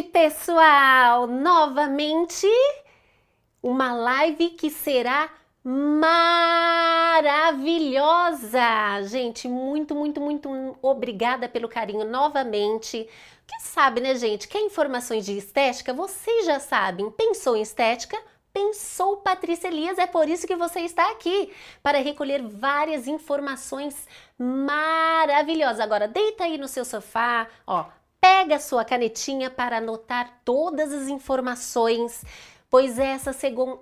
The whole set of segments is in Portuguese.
noite, pessoal! Novamente uma live que será maravilhosa! Gente, muito, muito, muito obrigada pelo carinho novamente. Que sabe, né, gente? Quer informações de estética? Vocês já sabem. Pensou em estética? Pensou Patrícia Elias, é por isso que você está aqui, para recolher várias informações maravilhosas. Agora, deita aí no seu sofá, ó, pega sua canetinha para anotar todas as informações, pois essa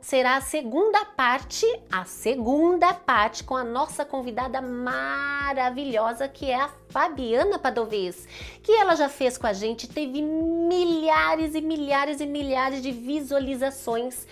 será a segunda parte, a segunda parte com a nossa convidada maravilhosa que é a Fabiana Padovez, que ela já fez com a gente, teve milhares e milhares e milhares de visualizações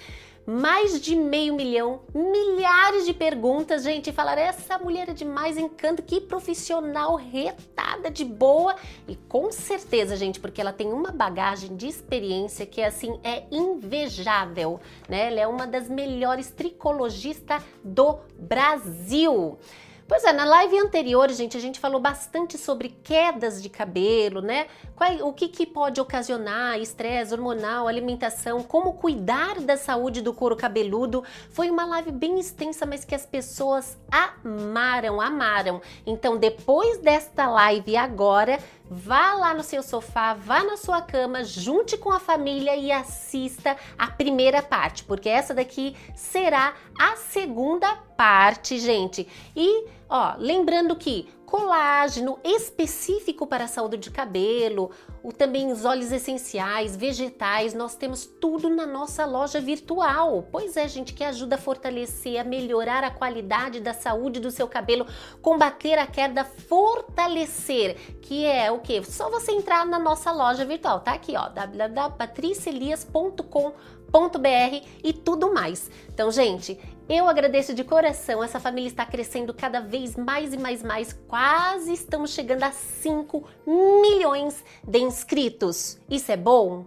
mais de meio milhão, milhares de perguntas, gente, falaram essa mulher é demais, encanto, que profissional retada de boa e com certeza, gente, porque ela tem uma bagagem de experiência que assim é invejável, né? Ela é uma das melhores tricologistas do Brasil. Pois é, na live anterior, gente, a gente falou bastante sobre quedas de cabelo, né? Qual, o que, que pode ocasionar estresse hormonal, alimentação, como cuidar da saúde do couro cabeludo. Foi uma live bem extensa, mas que as pessoas amaram, amaram. Então, depois desta live agora, vá lá no seu sofá, vá na sua cama, junte com a família e assista a primeira parte, porque essa daqui será a segunda parte, gente. E Ó, lembrando que colágeno específico para a saúde de cabelo, o, também os óleos essenciais, vegetais, nós temos tudo na nossa loja virtual. Pois é, gente, que ajuda a fortalecer, a melhorar a qualidade da saúde do seu cabelo, combater a queda, fortalecer, que é o que? Só você entrar na nossa loja virtual, tá aqui, ó, www.patricielias.com.br e tudo mais. Então, gente, eu agradeço de coração, essa família está crescendo cada vez mais e mais mais, quase estamos chegando a 5 milhões de inscritos. Isso é bom?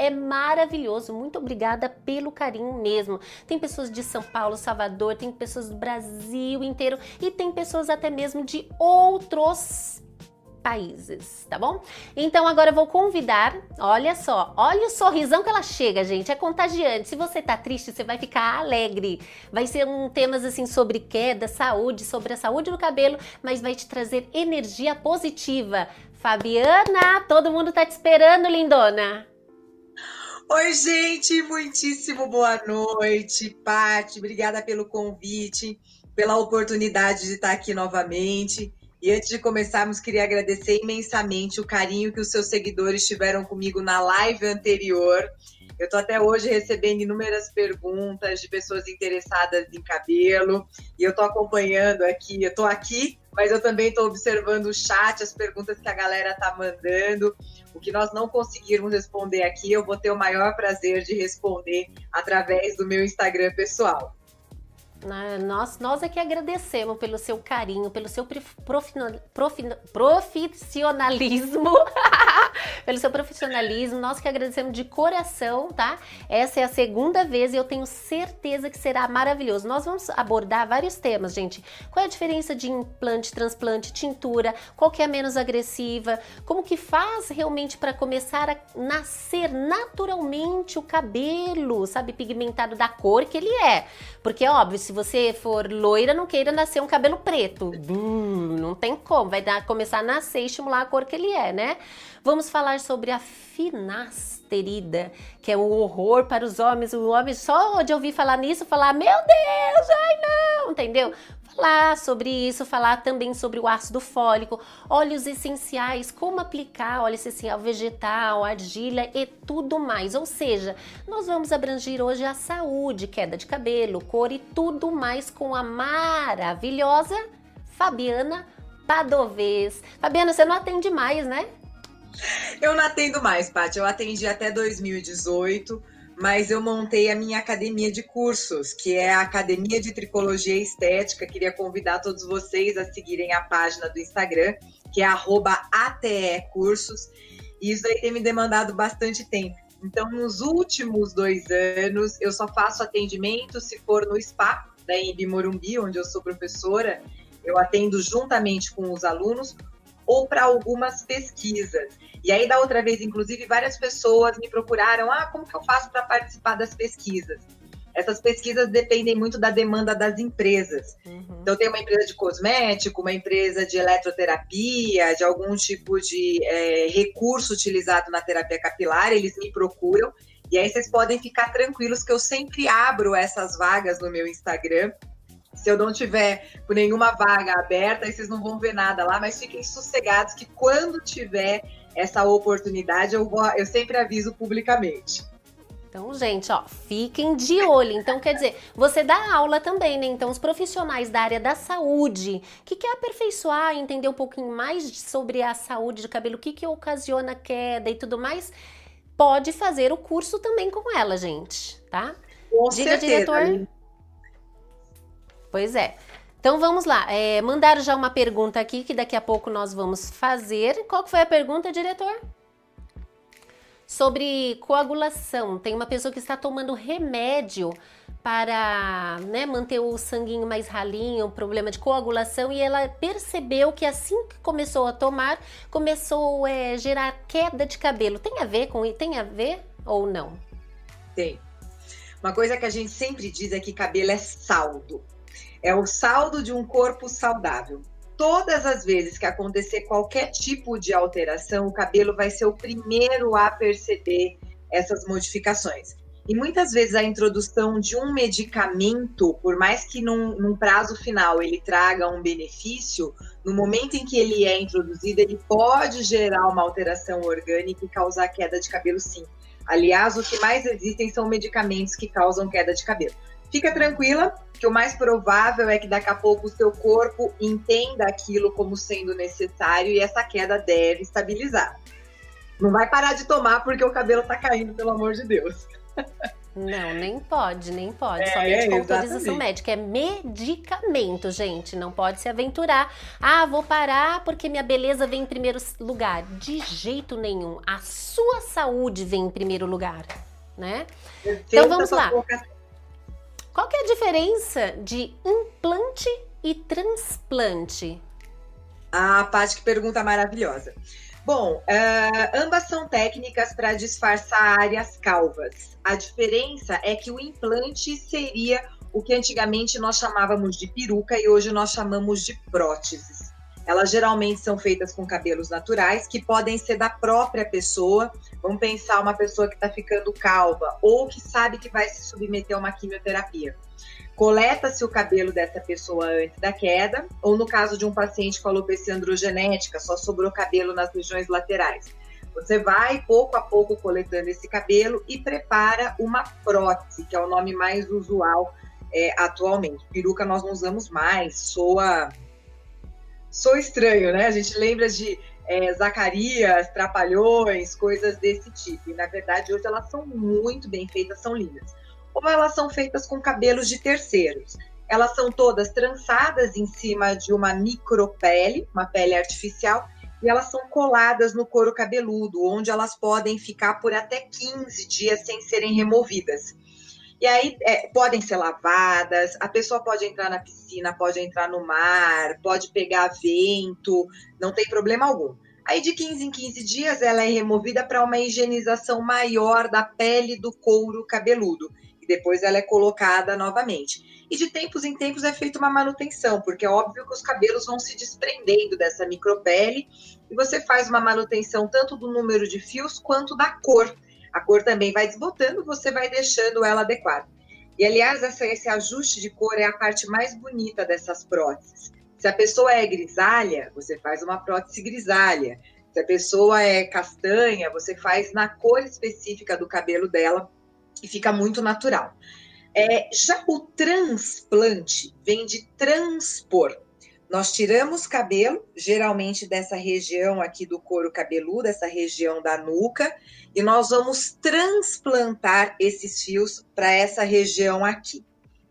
É maravilhoso. Muito obrigada pelo carinho mesmo. Tem pessoas de São Paulo, Salvador, tem pessoas do Brasil inteiro e tem pessoas até mesmo de outros países, tá bom? Então agora eu vou convidar, olha só, olha o sorrisão que ela chega, gente, é contagiante. Se você tá triste, você vai ficar alegre. Vai ser um temas assim sobre queda, saúde, sobre a saúde do cabelo, mas vai te trazer energia positiva. Fabiana, todo mundo tá te esperando, lindona. Oi, gente, muitíssimo boa noite. Pati, obrigada pelo convite, pela oportunidade de estar aqui novamente. E antes de começarmos, queria agradecer imensamente o carinho que os seus seguidores tiveram comigo na live anterior. Eu estou até hoje recebendo inúmeras perguntas de pessoas interessadas em cabelo e eu estou acompanhando aqui. Eu estou aqui, mas eu também estou observando o chat, as perguntas que a galera está mandando. O que nós não conseguirmos responder aqui, eu vou ter o maior prazer de responder através do meu Instagram pessoal. Né? Nós, nós é que agradecemos pelo seu carinho, pelo seu profi, profi, profissionalismo, pelo seu profissionalismo. Nós que agradecemos de coração, tá? Essa é a segunda vez e eu tenho certeza que será maravilhoso. Nós vamos abordar vários temas, gente. Qual é a diferença de implante, transplante, tintura? Qual que é a menos agressiva? Como que faz realmente para começar a nascer naturalmente o cabelo, sabe, pigmentado da cor que ele é? Porque, óbvio, se você for loira, não queira nascer um cabelo preto. não tem como. Vai dar, começar a nascer e estimular a cor que ele é, né? Vamos falar sobre a finasterida, que é um horror para os homens. O homem só de ouvir falar nisso, falar, meu Deus, ai não, entendeu? Falar sobre isso, falar também sobre o ácido fólico, óleos essenciais, como aplicar óleo essencial vegetal, argila e tudo mais. Ou seja, nós vamos abranger hoje a saúde, queda de cabelo, cor e tudo mais com a maravilhosa Fabiana Padovez. Fabiana, você não atende mais, né? Eu não atendo mais, Paty. Eu atendi até 2018 mas eu montei a minha academia de cursos, que é a Academia de Tricologia Estética. Queria convidar todos vocês a seguirem a página do Instagram, que é @atecursos. E isso aí tem me demandado bastante tempo. Então, nos últimos dois anos, eu só faço atendimento se for no SPA, da Embi Morumbi, onde eu sou professora. Eu atendo juntamente com os alunos ou para algumas pesquisas. E aí, da outra vez, inclusive, várias pessoas me procuraram: ah, como que eu faço para participar das pesquisas? Essas pesquisas dependem muito da demanda das empresas. Uhum. Então, tem uma empresa de cosmético, uma empresa de eletroterapia, de algum tipo de é, recurso utilizado na terapia capilar, eles me procuram. E aí vocês podem ficar tranquilos que eu sempre abro essas vagas no meu Instagram. Se eu não tiver por nenhuma vaga aberta, aí vocês não vão ver nada lá, mas fiquem sossegados que quando tiver essa oportunidade, eu, vou, eu sempre aviso publicamente. Então, gente, ó, fiquem de olho. Então, quer dizer, você dá aula também, né? Então, os profissionais da área da saúde que quer aperfeiçoar, entender um pouquinho mais sobre a saúde de cabelo, o que que ocasiona queda e tudo mais, pode fazer o curso também com ela, gente, tá? Com Diga, certeza. diretor. Pois é. Então vamos lá. É, mandaram já uma pergunta aqui que daqui a pouco nós vamos fazer. Qual foi a pergunta, diretor? Sobre coagulação. Tem uma pessoa que está tomando remédio para né, manter o sanguinho mais ralinho, problema de coagulação, e ela percebeu que assim que começou a tomar, começou a é, gerar queda de cabelo. Tem a ver com tem a ver ou não? Tem. Uma coisa que a gente sempre diz é que cabelo é saldo. É o saldo de um corpo saudável. Todas as vezes que acontecer qualquer tipo de alteração, o cabelo vai ser o primeiro a perceber essas modificações. E muitas vezes a introdução de um medicamento, por mais que num, num, prazo final ele traga um benefício, no momento em que ele é introduzido, ele pode gerar uma alteração orgânica e causar queda de cabelo, sim. Aliás, o que mais existem são medicamentos que causam queda de cabelo. Fica tranquila, que o mais provável é que daqui a pouco o seu corpo entenda aquilo como sendo necessário e essa queda deve estabilizar. Não vai parar de tomar porque o cabelo tá caindo, pelo amor de Deus. Não, nem pode, nem pode. É, Somente com autorização médica. É medicamento, gente. Não pode se aventurar. Ah, vou parar porque minha beleza vem em primeiro lugar. De jeito nenhum. A sua saúde vem em primeiro lugar, né? então vamos lá. Qual que é a diferença de implante e transplante? Ah, Paty, que pergunta maravilhosa. Bom, uh, ambas são técnicas para disfarçar áreas calvas. A diferença é que o implante seria o que antigamente nós chamávamos de peruca e hoje nós chamamos de próteses. Elas geralmente são feitas com cabelos naturais, que podem ser da própria pessoa. Vamos pensar uma pessoa que está ficando calva ou que sabe que vai se submeter a uma quimioterapia. Coleta-se o cabelo dessa pessoa antes da queda, ou no caso de um paciente com alopecia androgenética, só sobrou cabelo nas regiões laterais. Você vai pouco a pouco coletando esse cabelo e prepara uma prótese, que é o nome mais usual é, atualmente. Peruca nós não usamos mais, soa sou estranho, né? A gente lembra de é, Zacarias, Trapalhões, coisas desse tipo. E na verdade, hoje elas são muito bem feitas, são lindas. Ou elas são feitas com cabelos de terceiros. Elas são todas trançadas em cima de uma micropele, uma pele artificial, e elas são coladas no couro cabeludo, onde elas podem ficar por até 15 dias sem serem removidas. E aí é, podem ser lavadas, a pessoa pode entrar na piscina, pode entrar no mar, pode pegar vento, não tem problema algum. Aí de 15 em 15 dias ela é removida para uma higienização maior da pele do couro cabeludo. E depois ela é colocada novamente. E de tempos em tempos é feita uma manutenção, porque é óbvio que os cabelos vão se desprendendo dessa micropele e você faz uma manutenção tanto do número de fios quanto da cor a cor também vai desbotando, você vai deixando ela adequada. E, aliás, essa, esse ajuste de cor é a parte mais bonita dessas próteses. Se a pessoa é grisalha, você faz uma prótese grisalha. Se a pessoa é castanha, você faz na cor específica do cabelo dela e fica muito natural. É, já o transplante vem de transpor. Nós tiramos cabelo, geralmente dessa região aqui do couro cabeludo, essa região da nuca, e nós vamos transplantar esses fios para essa região aqui.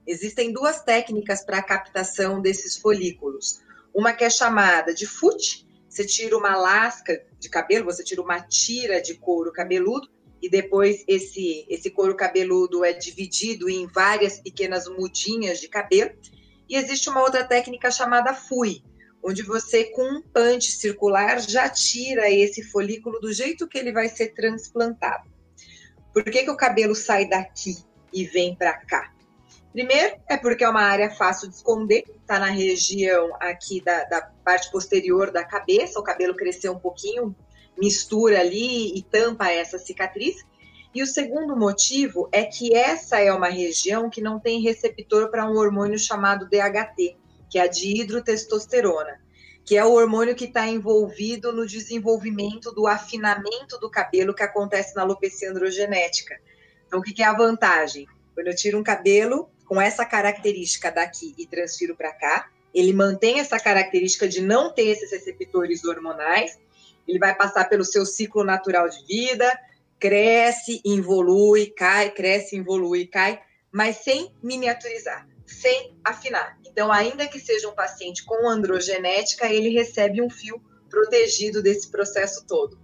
Existem duas técnicas para a captação desses folículos. Uma que é chamada de FUT, você tira uma lasca de cabelo, você tira uma tira de couro cabeludo, e depois esse, esse couro cabeludo é dividido em várias pequenas mudinhas de cabelo e existe uma outra técnica chamada FUI. onde você, com um punch circular, já tira esse folículo do jeito que ele vai ser transplantado. Por que, que o cabelo sai daqui e vem para cá? Primeiro, é porque é uma área fácil de esconder, está na região aqui da, da, parte posterior da cabeça, o cabelo cresceu um pouquinho, mistura ali e tampa essa cicatriz. E o segundo motivo é que essa é uma região que não tem receptor para um hormônio chamado DHT, que é a dihidrotestosterona, que é o hormônio que está envolvido no desenvolvimento do afinamento do cabelo que acontece na alopecia androgenética. Então, o que, que é a vantagem? Quando eu tiro um cabelo com essa característica daqui e transfiro para cá, ele mantém essa característica de não ter esses receptores hormonais, ele vai passar pelo seu ciclo natural de vida, cresce, evolui, cai, cresce, evolui, cai, mas sem miniaturizar, sem afinar. Então, ainda que seja um paciente com androgenética, ele recebe um fio protegido desse processo todo.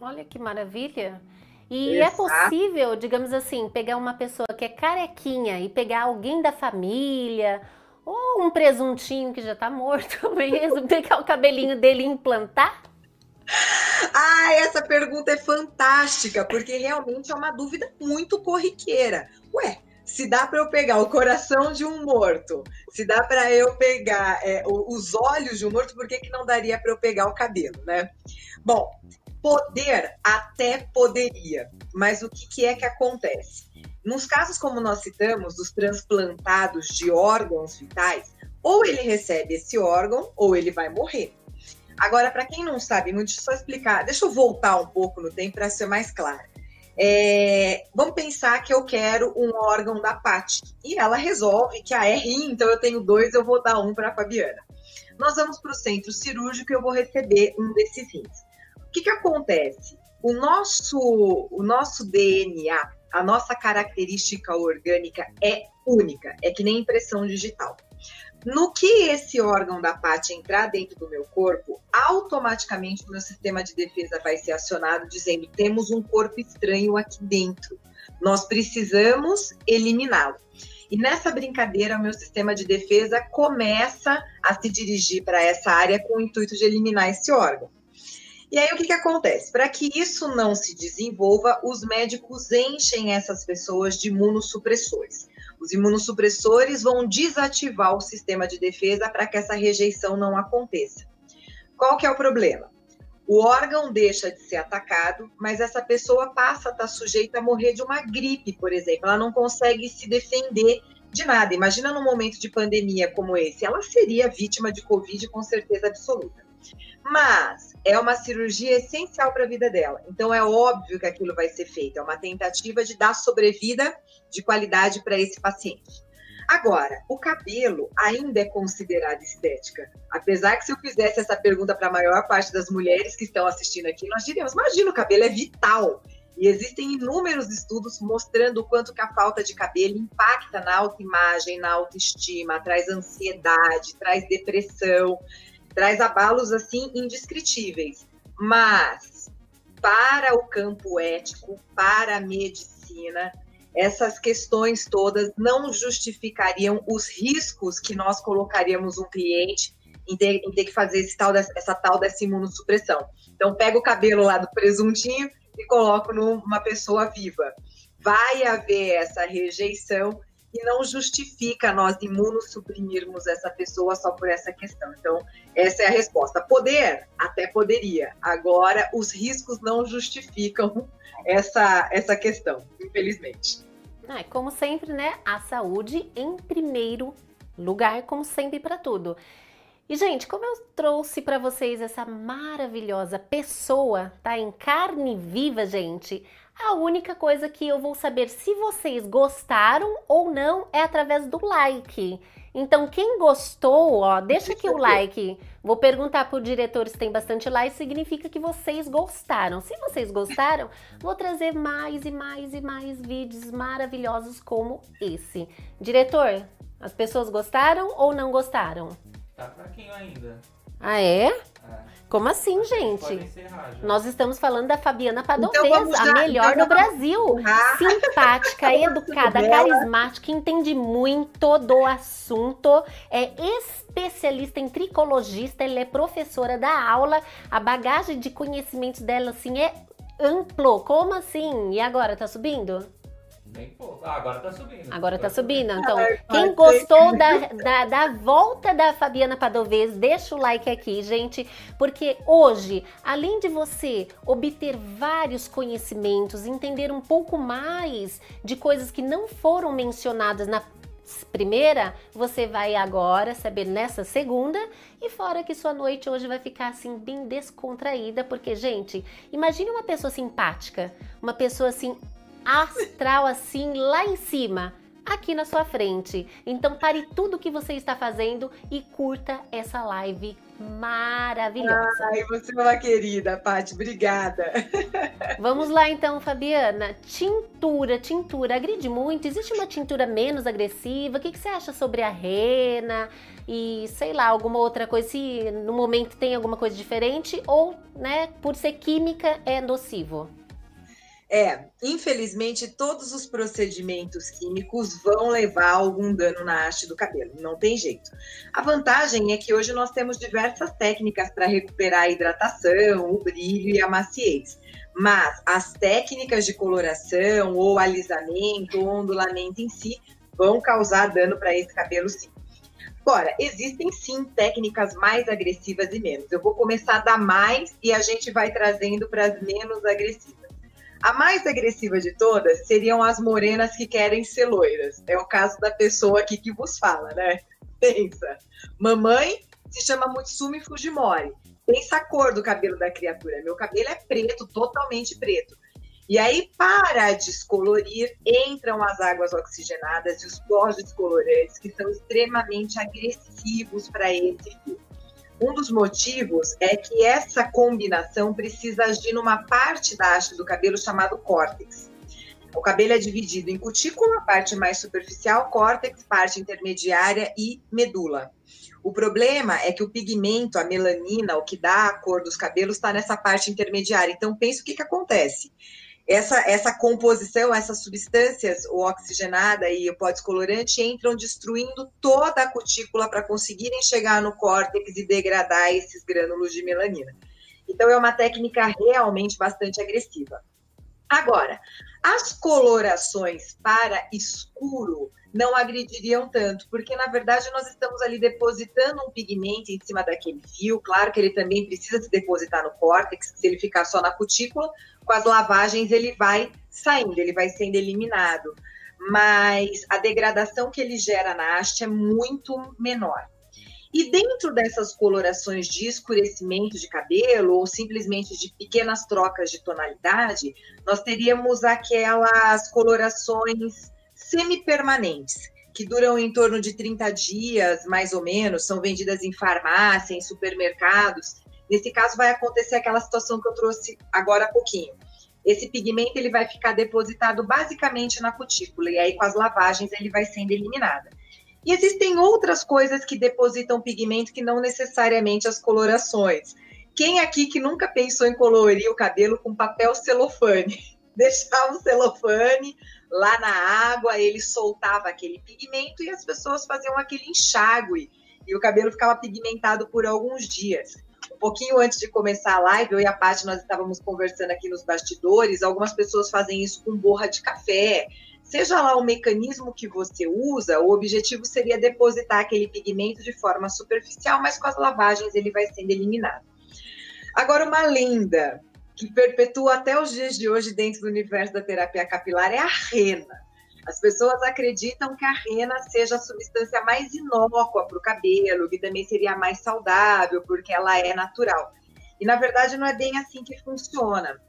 Olha que maravilha! E é Exato. é possível, digamos assim, pegar uma pessoa que é carequinha e pegar alguém da família, ou um presuntinho que já tá morto mesmo, pegar o cabelinho dele e implantar? Ah, essa pergunta é fantástica, porque realmente é uma dúvida muito corriqueira. Ué, se dá para eu pegar o coração de um morto, se dá para eu pegar é, os olhos de um morto, por que, que não daria para eu pegar o cabelo, né? Bom, poder até poderia, mas o que, que é que acontece? Nos casos como nós citamos, dos transplantados de órgãos vitais, ou ele recebe esse órgão ou ele vai morrer. Agora, para quem não sabe muito, deixa eu só explicar, deixa eu voltar um pouco no tempo para ser mais clara. É, vamos pensar que eu quero um órgão da Paty e ela resolve que ah, é rim, então eu tenho dois, eu vou dar um para a Fabiana. Nós vamos para o centro cirúrgico e eu vou receber um desses rins. O que, que acontece? O nosso, o nosso DNA, a nossa característica orgânica é única, é que nem impressão digital. No que esse órgão da parte entrar dentro do meu corpo, automaticamente o meu sistema de defesa vai ser acionado dizendo: temos um corpo estranho aqui dentro. Nós precisamos eliminá-lo. E nessa brincadeira, o meu sistema de defesa começa a se dirigir para essa área com o intuito de eliminar esse órgão. E aí o que, que acontece? Para que isso não se desenvolva, os médicos enchem essas pessoas de imunossupressores. Os imunossupressores vão desativar o sistema de defesa para que essa rejeição não aconteça. Qual que é o problema? O órgão deixa de ser atacado, mas essa pessoa passa a estar sujeita a morrer de uma gripe, por exemplo. Ela não consegue se defender de nada. Imagina num momento de pandemia como esse, ela seria vítima de Covid com certeza absoluta. Mas é uma cirurgia essencial para a vida dela. Então é óbvio que aquilo vai ser feito. É uma tentativa de dar sobrevida de qualidade para esse paciente. Agora, o cabelo ainda é considerado estética. Apesar que se eu fizesse essa pergunta para a maior parte das mulheres que estão assistindo aqui, nós diríamos: imagina, o cabelo é vital. E existem inúmeros estudos mostrando o quanto que a falta de cabelo impacta na autoimagem, na autoestima, traz ansiedade, traz depressão traz abalos assim indescritíveis. Mas para o campo ético, para a medicina, essas questões todas não justificariam os riscos que nós colocaríamos um cliente em ter, em ter que fazer esse tal dessa, essa tal dessa imunossupressão. Então, pega o cabelo lá do presuntinho e coloco numa pessoa viva. Vai haver essa rejeição e não justifica nós imunossuprimirmos essa pessoa só por essa questão. Então, essa é a resposta. Poder? Até poderia. Agora, os riscos não justificam essa, essa questão, infelizmente. É, como sempre, né? A saúde em primeiro lugar, como sempre, para tudo. E, gente, como eu trouxe para vocês essa maravilhosa pessoa, tá? Em carne viva, gente, a única coisa que eu vou saber se vocês gostaram ou não é através do like. Então, quem gostou, ó, deixa aqui o like. Vou perguntar pro diretor se tem bastante like, significa que vocês gostaram. Se vocês gostaram, vou trazer mais e mais e mais vídeos maravilhosos como esse. Diretor, as pessoas gostaram ou não gostaram? Tá fraquinho ainda. Ah, é? Como assim, gente? Nós estamos falando da Fabiana Padovez, então a melhor do Brasil. Simpática, educada, carismática, entende muito do assunto, é especialista em tricologista, ela é professora da aula, a bagagem de conhecimentos dela, assim, é amplo. Como assim? E agora, tá subindo? Nem pouco. Ah, agora tá subindo. Agora tá subindo. Então, quem gostou da, da, da, volta da Fabiana Padovez, deixa o like aqui, gente, porque hoje, além de você obter vários conhecimentos, entender um pouco mais de coisas que não foram mencionadas na primeira, você vai agora saber nessa segunda e fora que sua noite hoje vai ficar assim bem descontraída, porque gente, imagine uma pessoa simpática, uma pessoa assim astral assim lá em cima, aqui na sua frente. Então pare tudo que você está fazendo e curta essa live maravilhosa. Ai, você é uma querida, Paty, obrigada. Vamos lá então, Fabiana. Tintura, tintura, agride muito? Existe uma tintura menos agressiva? O que, que você acha sobre a rena? E sei lá, alguma outra coisa, se no momento tem alguma coisa diferente ou, né, por ser química é nocivo? É, infelizmente, todos os procedimentos químicos vão levar algum dano na haste do cabelo, não tem jeito. A vantagem é que hoje nós temos diversas técnicas para recuperar a hidratação, o brilho e a maciez. Mas as técnicas de coloração, ou alisamento, ou ondulamento em si, vão causar dano para esse cabelo sim. Agora, existem sim técnicas mais agressivas e menos. Eu vou começar da mais e a gente vai trazendo para as menos agressivas. A mais agressiva de todas seriam as morenas que querem ser loiras. É o caso da pessoa aqui que vos fala, né? Pensa. Mamãe se chama Mutsumi Fujimori. Pensa a cor do cabelo da criatura. Meu cabelo é preto, totalmente preto. E aí, para descolorir, entram as águas oxigenadas e os pós descolorantes, que são extremamente agressivos para esse fio. Um dos motivos é que essa combinação precisa agir numa parte da haste do cabelo chamado córtex. O cabelo é dividido em cutícula, parte mais superficial, córtex, parte intermediária e medula. O problema é que o pigmento, a melanina, o que dá a cor dos cabelos, está nessa parte intermediária. Então, pensa o que, que acontece essa, essa composição, essas substâncias, o oxigenada e o pó descolorante, entram destruindo toda a cutícula para conseguirem chegar no córtex e degradar esses grânulos de melanina. Então, é uma técnica realmente bastante agressiva. Agora, as colorações para escuro não agrediriam tanto, porque na verdade nós estamos ali depositando um pigmento em cima daquele fio. Claro que ele também precisa se depositar no córtex, se ele ficar só na cutícula, com as lavagens ele vai saindo, ele vai sendo eliminado. Mas a degradação que ele gera na haste é muito menor. E dentro dessas colorações de escurecimento de cabelo ou simplesmente de pequenas trocas de tonalidade, nós teríamos aquelas colorações semipermanentes, que duram em torno de 30 dias, mais ou menos, são vendidas em farmácia, em supermercados. Nesse caso, vai acontecer aquela situação que eu trouxe agora há pouquinho. Esse pigmento ele vai ficar depositado basicamente na cutícula, e aí com as lavagens ele vai sendo eliminado. E existem outras coisas que depositam pigmento que não necessariamente as colorações. Quem aqui que nunca pensou em colorir o cabelo com papel celofane? Deixar o celofane lá na água, ele soltava aquele pigmento e as pessoas faziam aquele enxágue e o cabelo ficava pigmentado por alguns dias. Um pouquinho antes de começar a live, eu e a Paty, nós estávamos conversando aqui nos bastidores, algumas pessoas fazem isso com borra de café, Seja lá o mecanismo que você usa, o objetivo seria depositar aquele pigmento de forma superficial, mas com as lavagens ele vai sendo eliminado. Agora, uma lenda que perpetua até os dias de hoje dentro do universo da terapia capilar é a rena. As pessoas acreditam que a rena seja a substância mais inócua para o cabelo, que também seria mais saudável, porque ela é natural. E na verdade não é bem assim que funciona.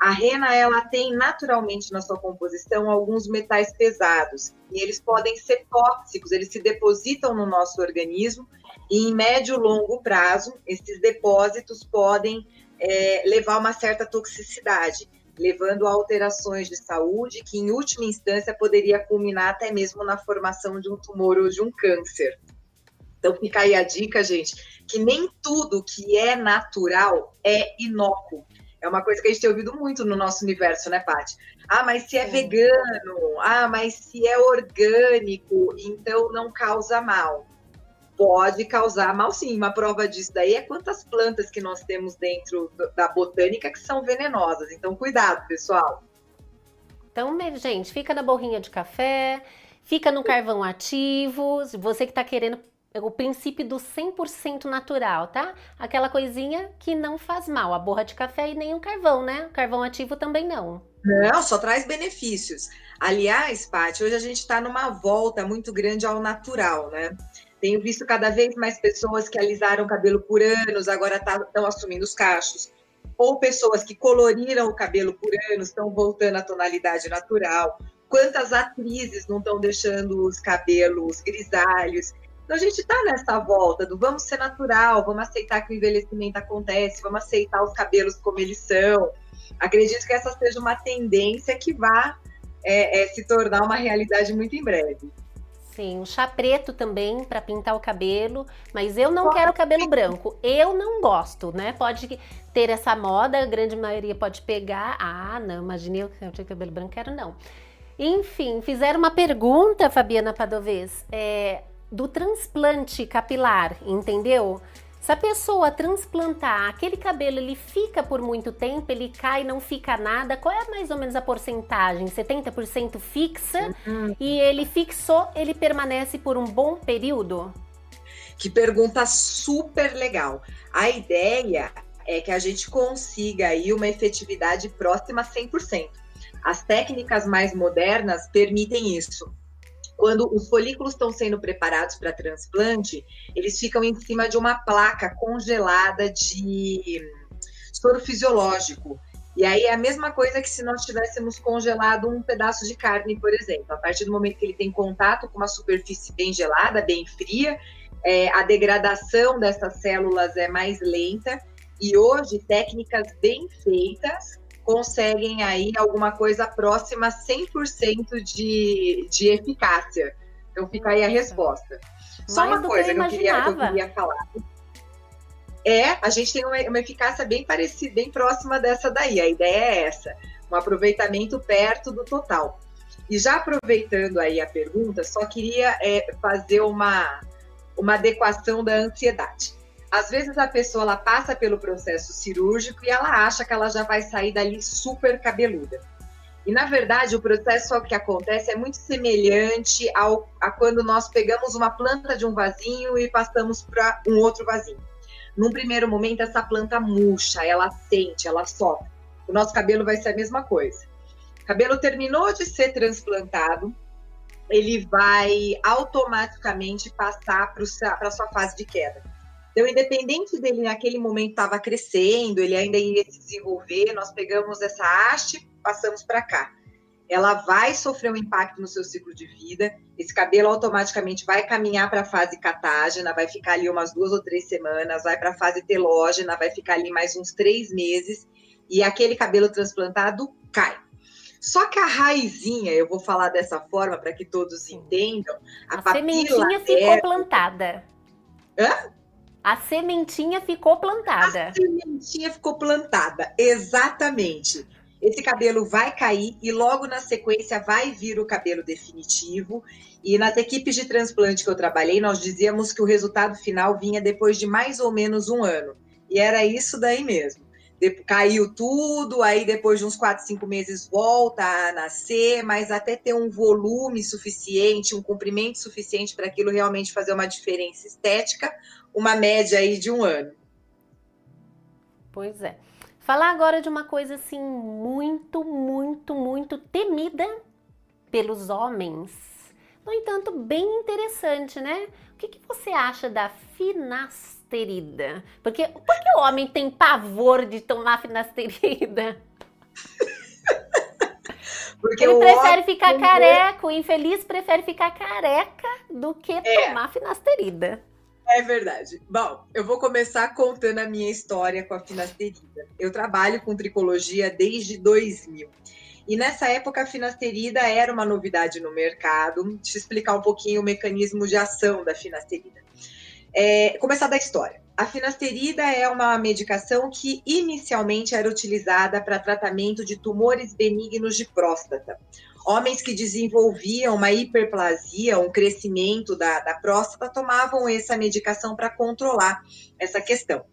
A rena ela tem naturalmente na sua composição alguns metais pesados e eles podem ser tóxicos, eles se depositam no nosso organismo e em médio e longo prazo esses depósitos podem é, levar a uma certa toxicidade, levando a alterações de saúde que em última instância poderia culminar até mesmo na formação de um tumor ou de um câncer. Então fica aí a dica, gente, que nem tudo que é natural é inócuo. É uma coisa que a gente tem ouvido muito no nosso universo, né, Paty? Ah, mas se é, vegano, ah, mas se é orgânico, então não causa mal. Pode causar mal sim. Uma prova disso daí é quantas plantas que nós temos dentro da botânica que são venenosas. Então, cuidado, pessoal. Então, gente, fica na borrinha de café, fica no carvão ativo. Você que está querendo o princípio do 100% natural, tá? Aquela coisinha que não faz mal, a borra de café e nem o carvão, né? O carvão ativo também não. Não, só traz benefícios. Aliás, Paty, hoje a gente está numa volta muito grande ao natural, né? Tenho visto cada vez mais pessoas que alisaram o cabelo por anos, agora estão tá, assumindo os cachos. Ou pessoas que coloriram o cabelo por anos, estão voltando à tonalidade natural. Quantas atrizes não estão deixando os cabelos grisalhos? Então a gente está nessa volta do vamos ser natural, vamos aceitar que o envelhecimento acontece, vamos aceitar os cabelos como eles são. Acredito que essa seja uma tendência que vá é, é, se tornar uma realidade muito em breve. Sim, um chá preto também para pintar o cabelo, mas eu não pode. quero cabelo branco. Eu não gosto, né? Pode ter essa moda, a grande maioria pode pegar. Ah, não, imaginei eu tinha cabelo branco, quero não. Enfim, fizeram uma pergunta, Fabiana Padovez. É, do transplante capilar, entendeu? Se a pessoa transplantar aquele cabelo, ele fica por muito tempo, ele cai, não fica nada, qual é mais ou menos a porcentagem? 70% fixa uhum. e ele fixou, ele permanece por um bom período? Que pergunta super legal. A ideia é que a gente consiga aí uma efetividade próxima a 100%. As técnicas mais modernas permitem isso quando os folículos estão sendo preparados para transplante, eles ficam em cima de uma placa congelada de soro fisiológico. E aí é a mesma coisa que se nós tivéssemos congelado um pedaço de carne, por exemplo. A partir do momento que ele tem contato com uma superfície bem gelada, bem fria, é, a degradação dessas células é mais lenta. E hoje, técnicas bem feitas conseguem aí alguma coisa próxima a 100% de, de eficácia. Então fica aí a resposta. Só Mais uma coisa que eu, que, eu queria, que eu queria falar. É, a gente tem uma, uma, eficácia bem parecida, bem próxima dessa daí. A ideia é essa, um aproveitamento perto do total. E já aproveitando aí a pergunta, só queria é, fazer uma, uma adequação da ansiedade. Às vezes a pessoa ela passa pelo processo cirúrgico e ela acha que ela já vai sair dali super cabeluda. E na verdade o processo que acontece é muito semelhante ao, a quando nós pegamos uma planta de um vasinho e passamos para um outro vasinho. Num primeiro momento essa planta murcha, ela sente, ela sofre. O nosso cabelo vai ser a mesma coisa. O cabelo terminou de ser transplantado, ele vai automaticamente passar para a sua fase de queda então, independente dele naquele momento estava crescendo, ele ainda ia se desenvolver, nós pegamos essa haste, passamos para cá. Ela vai sofrer um impacto no seu ciclo de vida, esse cabelo automaticamente vai caminhar para a fase catágena, vai ficar ali umas duas ou três semanas, vai para a fase telógena, vai ficar ali mais uns três meses, e aquele cabelo transplantado cai. Só que a raizinha, eu vou falar dessa forma para que todos entendam, a, a sementinha ficou plantada. Hã? A sementinha ficou plantada. A sementinha ficou plantada, exatamente. Esse cabelo vai cair e logo na sequência vai vir o cabelo definitivo. E nas equipes de transplante que eu trabalhei, nós dizíamos que o resultado final vinha depois de mais ou menos um ano. E era isso daí mesmo. De, caiu tudo, aí depois de uns 4, 5 meses volta a nascer, mas até ter um volume suficiente, um comprimento suficiente para aquilo realmente fazer uma diferença estética, uma média aí de um ano. Pois é. Falar agora de uma coisa assim muito, muito, muito temida pelos homens. No entanto, bem interessante, né? O que, que você acha da finasterida? Porque por que o homem tem pavor de tomar finasterida? Porque ele prefere ficar careca, o infeliz prefere ficar careca do que é. tomar finasterida. É verdade. Bom, eu vou começar contando a minha história com a finasterida. Eu trabalho com tricologia desde 2000. E nessa época a finasterida era uma novidade no mercado. Eu explicar um pouquinho o mecanismo de ação da finasterida. É, começar da história. A finasterida é uma medicação que inicialmente era utilizada para tratamento de tumores benignos de próstata. Homens que desenvolviam uma hiperplasia, um crescimento da, da próstata, tomavam essa medicação para controlar essa questão.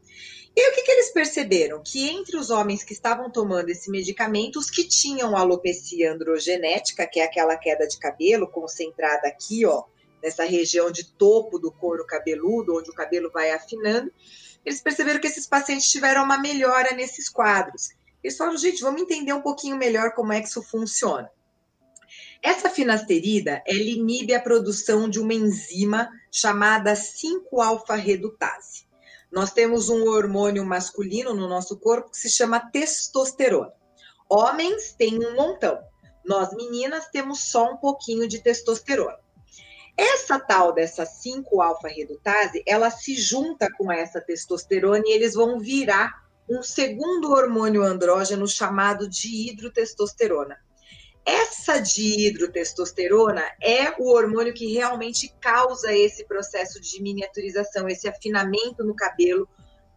E o que, que, eles perceberam? Que entre os homens que estavam tomando esse medicamento, os que tinham alopecia androgenética, que é aquela queda de cabelo concentrada aqui, ó, nessa região de topo do couro cabeludo, onde o cabelo vai afinando, eles perceberam que esses pacientes tiveram uma melhora nesses quadros. Eles falaram, gente, vamos entender um pouquinho melhor como é que isso funciona. Essa finasterida, ela inibe a produção de uma enzima chamada 5-alfa-redutase. Nós temos um hormônio masculino no nosso corpo que se chama testosterona. Homens têm um montão. Nós meninas temos só um pouquinho de testosterona. Essa tal dessa 5-alfa-redutase, ela se junta com essa testosterona e eles vão virar um segundo hormônio andrógeno chamado de hidrotestosterona. Essa dihidrotestosterona é o hormônio que realmente causa esse processo de miniaturização, esse afinamento no cabelo,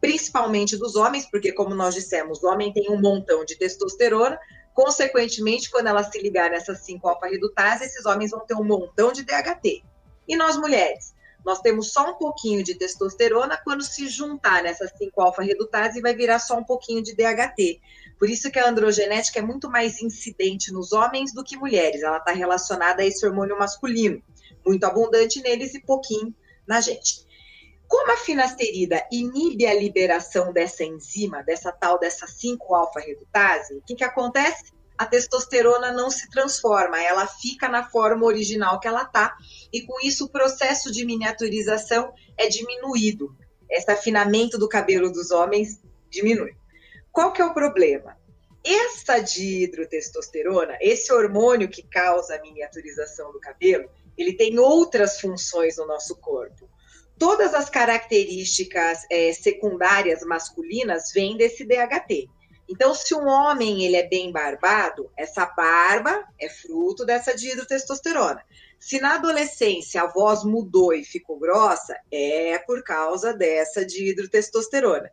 principalmente dos homens, porque, como nós dissemos, o homem tem um montão de testosterona, Consequentemente, quando ela se ligar nessas 5-alfa-redutase, esses homens vão ter um montão de DHT. E nós mulheres? Nós temos só um pouquinho de testosterona, quando se juntar nessas 5-alfa-redutase, vai virar só um pouquinho de DHT. Por isso que a androgenética é muito mais incidente nos homens do que mulheres. Ela está relacionada a esse hormônio masculino, muito abundante neles e pouquinho na gente. Como a finasterida inibe a liberação dessa enzima, dessa tal dessa 5-alfa-redutase, o que, que acontece? A testosterona não se transforma, ela fica na forma original que ela está, e com isso o processo de miniaturização é diminuído. Esse afinamento do cabelo dos homens diminui. Qual que é o problema? Essa dihidrotestosterona, esse hormônio que causa a miniaturização do cabelo, ele tem outras funções no nosso corpo todas as características é, secundárias masculinas vêm desse DHT. Então, se um homem ele é bem barbado, essa barba é fruto dessa dihidrotestosterona. Se na adolescência a voz mudou e ficou grossa, é por causa dessa dihidrotestosterona.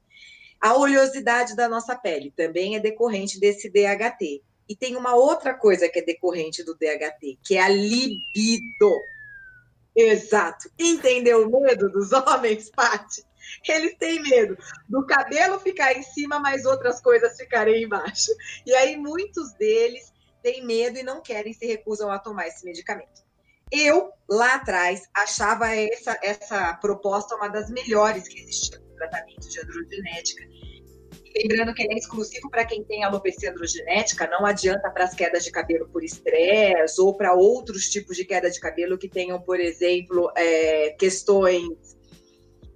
A oleosidade da nossa pele também é decorrente desse DHT. E tem uma outra coisa que é decorrente do DHT, que é a libido. Exato. Entendeu o medo dos homens, Paty? Eles têm medo do cabelo ficar em cima, mas outras coisas ficarem embaixo. E aí muitos deles têm medo e não querem, se recusam a tomar esse medicamento. Eu, lá atrás, achava essa, essa proposta uma das melhores que existia no tratamento de androgenética Lembrando que ele é exclusivo para quem tem alopecia androgenética, não adianta para as quedas de cabelo por estresse ou para outros tipos de queda de cabelo que tenham, por exemplo, é, questões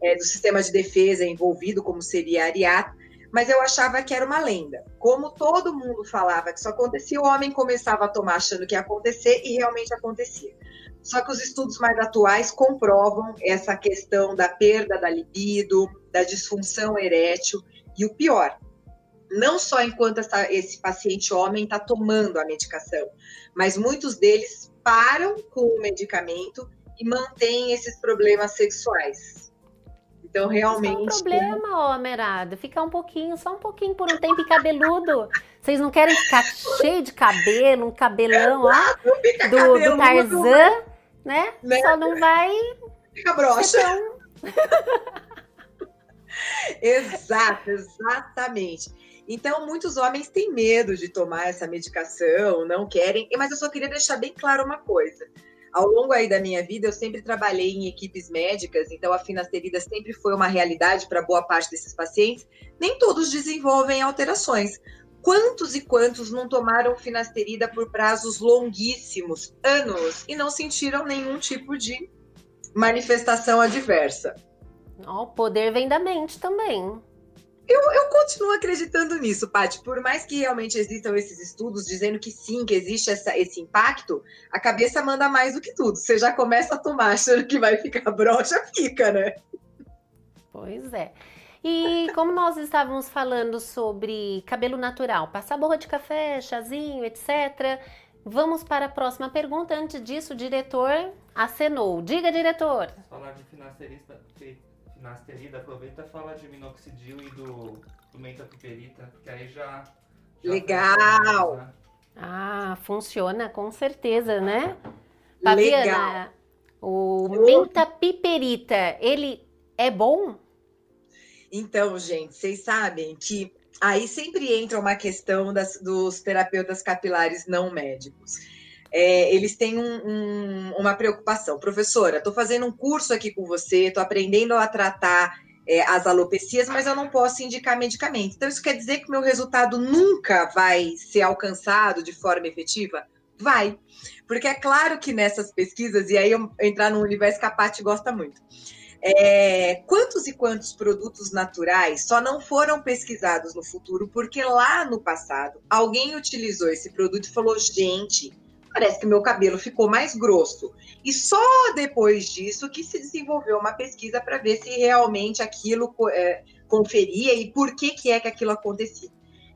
é, do sistema de defesa envolvido, como seria a ariata. Mas eu achava que era uma lenda. Como todo mundo falava que isso acontecia, o homem começava a tomar achando que ia acontecer e realmente acontecia. Só que os estudos mais atuais comprovam essa questão da perda da libido, da disfunção erétil e o pior, não só enquanto essa, esse paciente homem está tomando a medicação, mas muitos deles param com o medicamento e mantêm esses problemas sexuais. Então, realmente. Isso é um problema, ó, Merada. Ficar um pouquinho, só um pouquinho por um tempo cabeludo. Vocês não querem ficar cheio de cabelo, um cabelão lá do, do Tarzan, né? né? Só não vai. Fica broxa. Tão... Exato, exatamente. Então, muitos homens têm medo de tomar essa medicação, não querem, mas eu só queria deixar bem claro uma coisa. Ao longo aí da minha vida, eu sempre trabalhei em equipes médicas, então a finasterida sempre foi uma realidade para boa parte desses pacientes. Nem todos desenvolvem alterações. Quantos e quantos não tomaram finasterida por prazos longuíssimos, anos, e não sentiram nenhum tipo de manifestação adversa? Ó, o poder vem da mente também. Eu, eu continuo acreditando nisso, Paty. Por mais que realmente existam esses estudos dizendo que sim, que existe essa, esse impacto, a cabeça manda mais do que tudo. Você já começa a tomar achando que vai ficar broxa, fica, né? Pois é. E como nós estávamos falando sobre cabelo natural, passar borra de café, chazinho, etc. Vamos para a próxima pergunta. Antes disso, o diretor acenou. Diga, diretor. Falar de financeirista, finasterida, aproveita e fala de minoxidil e do, do mentapiperita, que aí já... já Legal! funciona? Ah, funciona com certeza, né? Legal. Fabiana, o Eu- menta piperita, ele é bom? Então, gente, vocês sabem que aí sempre entra uma questão das- dos terapeutas capilares não médicos. É, eles têm um- um- uma preocupação. Professora, estou fazendo um curso aqui com você, estou aprendendo a tratar é, as alopecias, mas eu não posso indicar medicamento. Então, isso quer dizer que o meu resultado nunca vai ser alcançado de forma efetiva? Vai. Porque é claro que nessas pesquisas, e aí eu entrar no universo que a Paty gosta muito. É, quantos e quantos produtos naturais só não foram pesquisados no futuro porque lá no passado alguém utilizou esse produto e falou: gente, parece que meu cabelo ficou mais grosso. E só depois disso que se desenvolveu uma pesquisa para ver se realmente aquilo é, conferia e por que, que é que aquilo acontecia.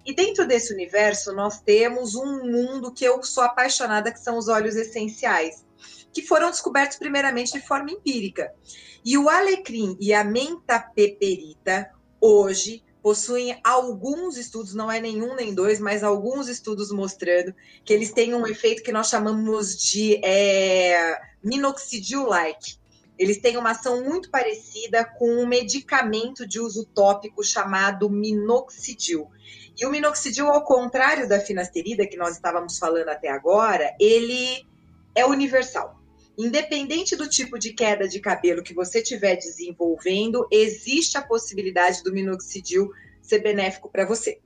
E dentro desse universo nós temos um mundo que eu sou apaixonada, que são os óleos essenciais, que foram descobertos primeiramente de forma empírica. E o alecrim e a menta peperita, hoje, possuem alguns estudos, não é nenhum nem dois, mas alguns estudos mostrando que eles têm um efeito que nós chamamos de é, minoxidil-like. Eles têm uma ação muito parecida com um medicamento de uso tópico chamado minoxidil. E o minoxidil, ao contrário da finasterida, que nós estávamos falando até agora, ele é universal. Independente do tipo de queda de cabelo que você estiver desenvolvendo, existe a possibilidade do minoxidil ser benéfico para você.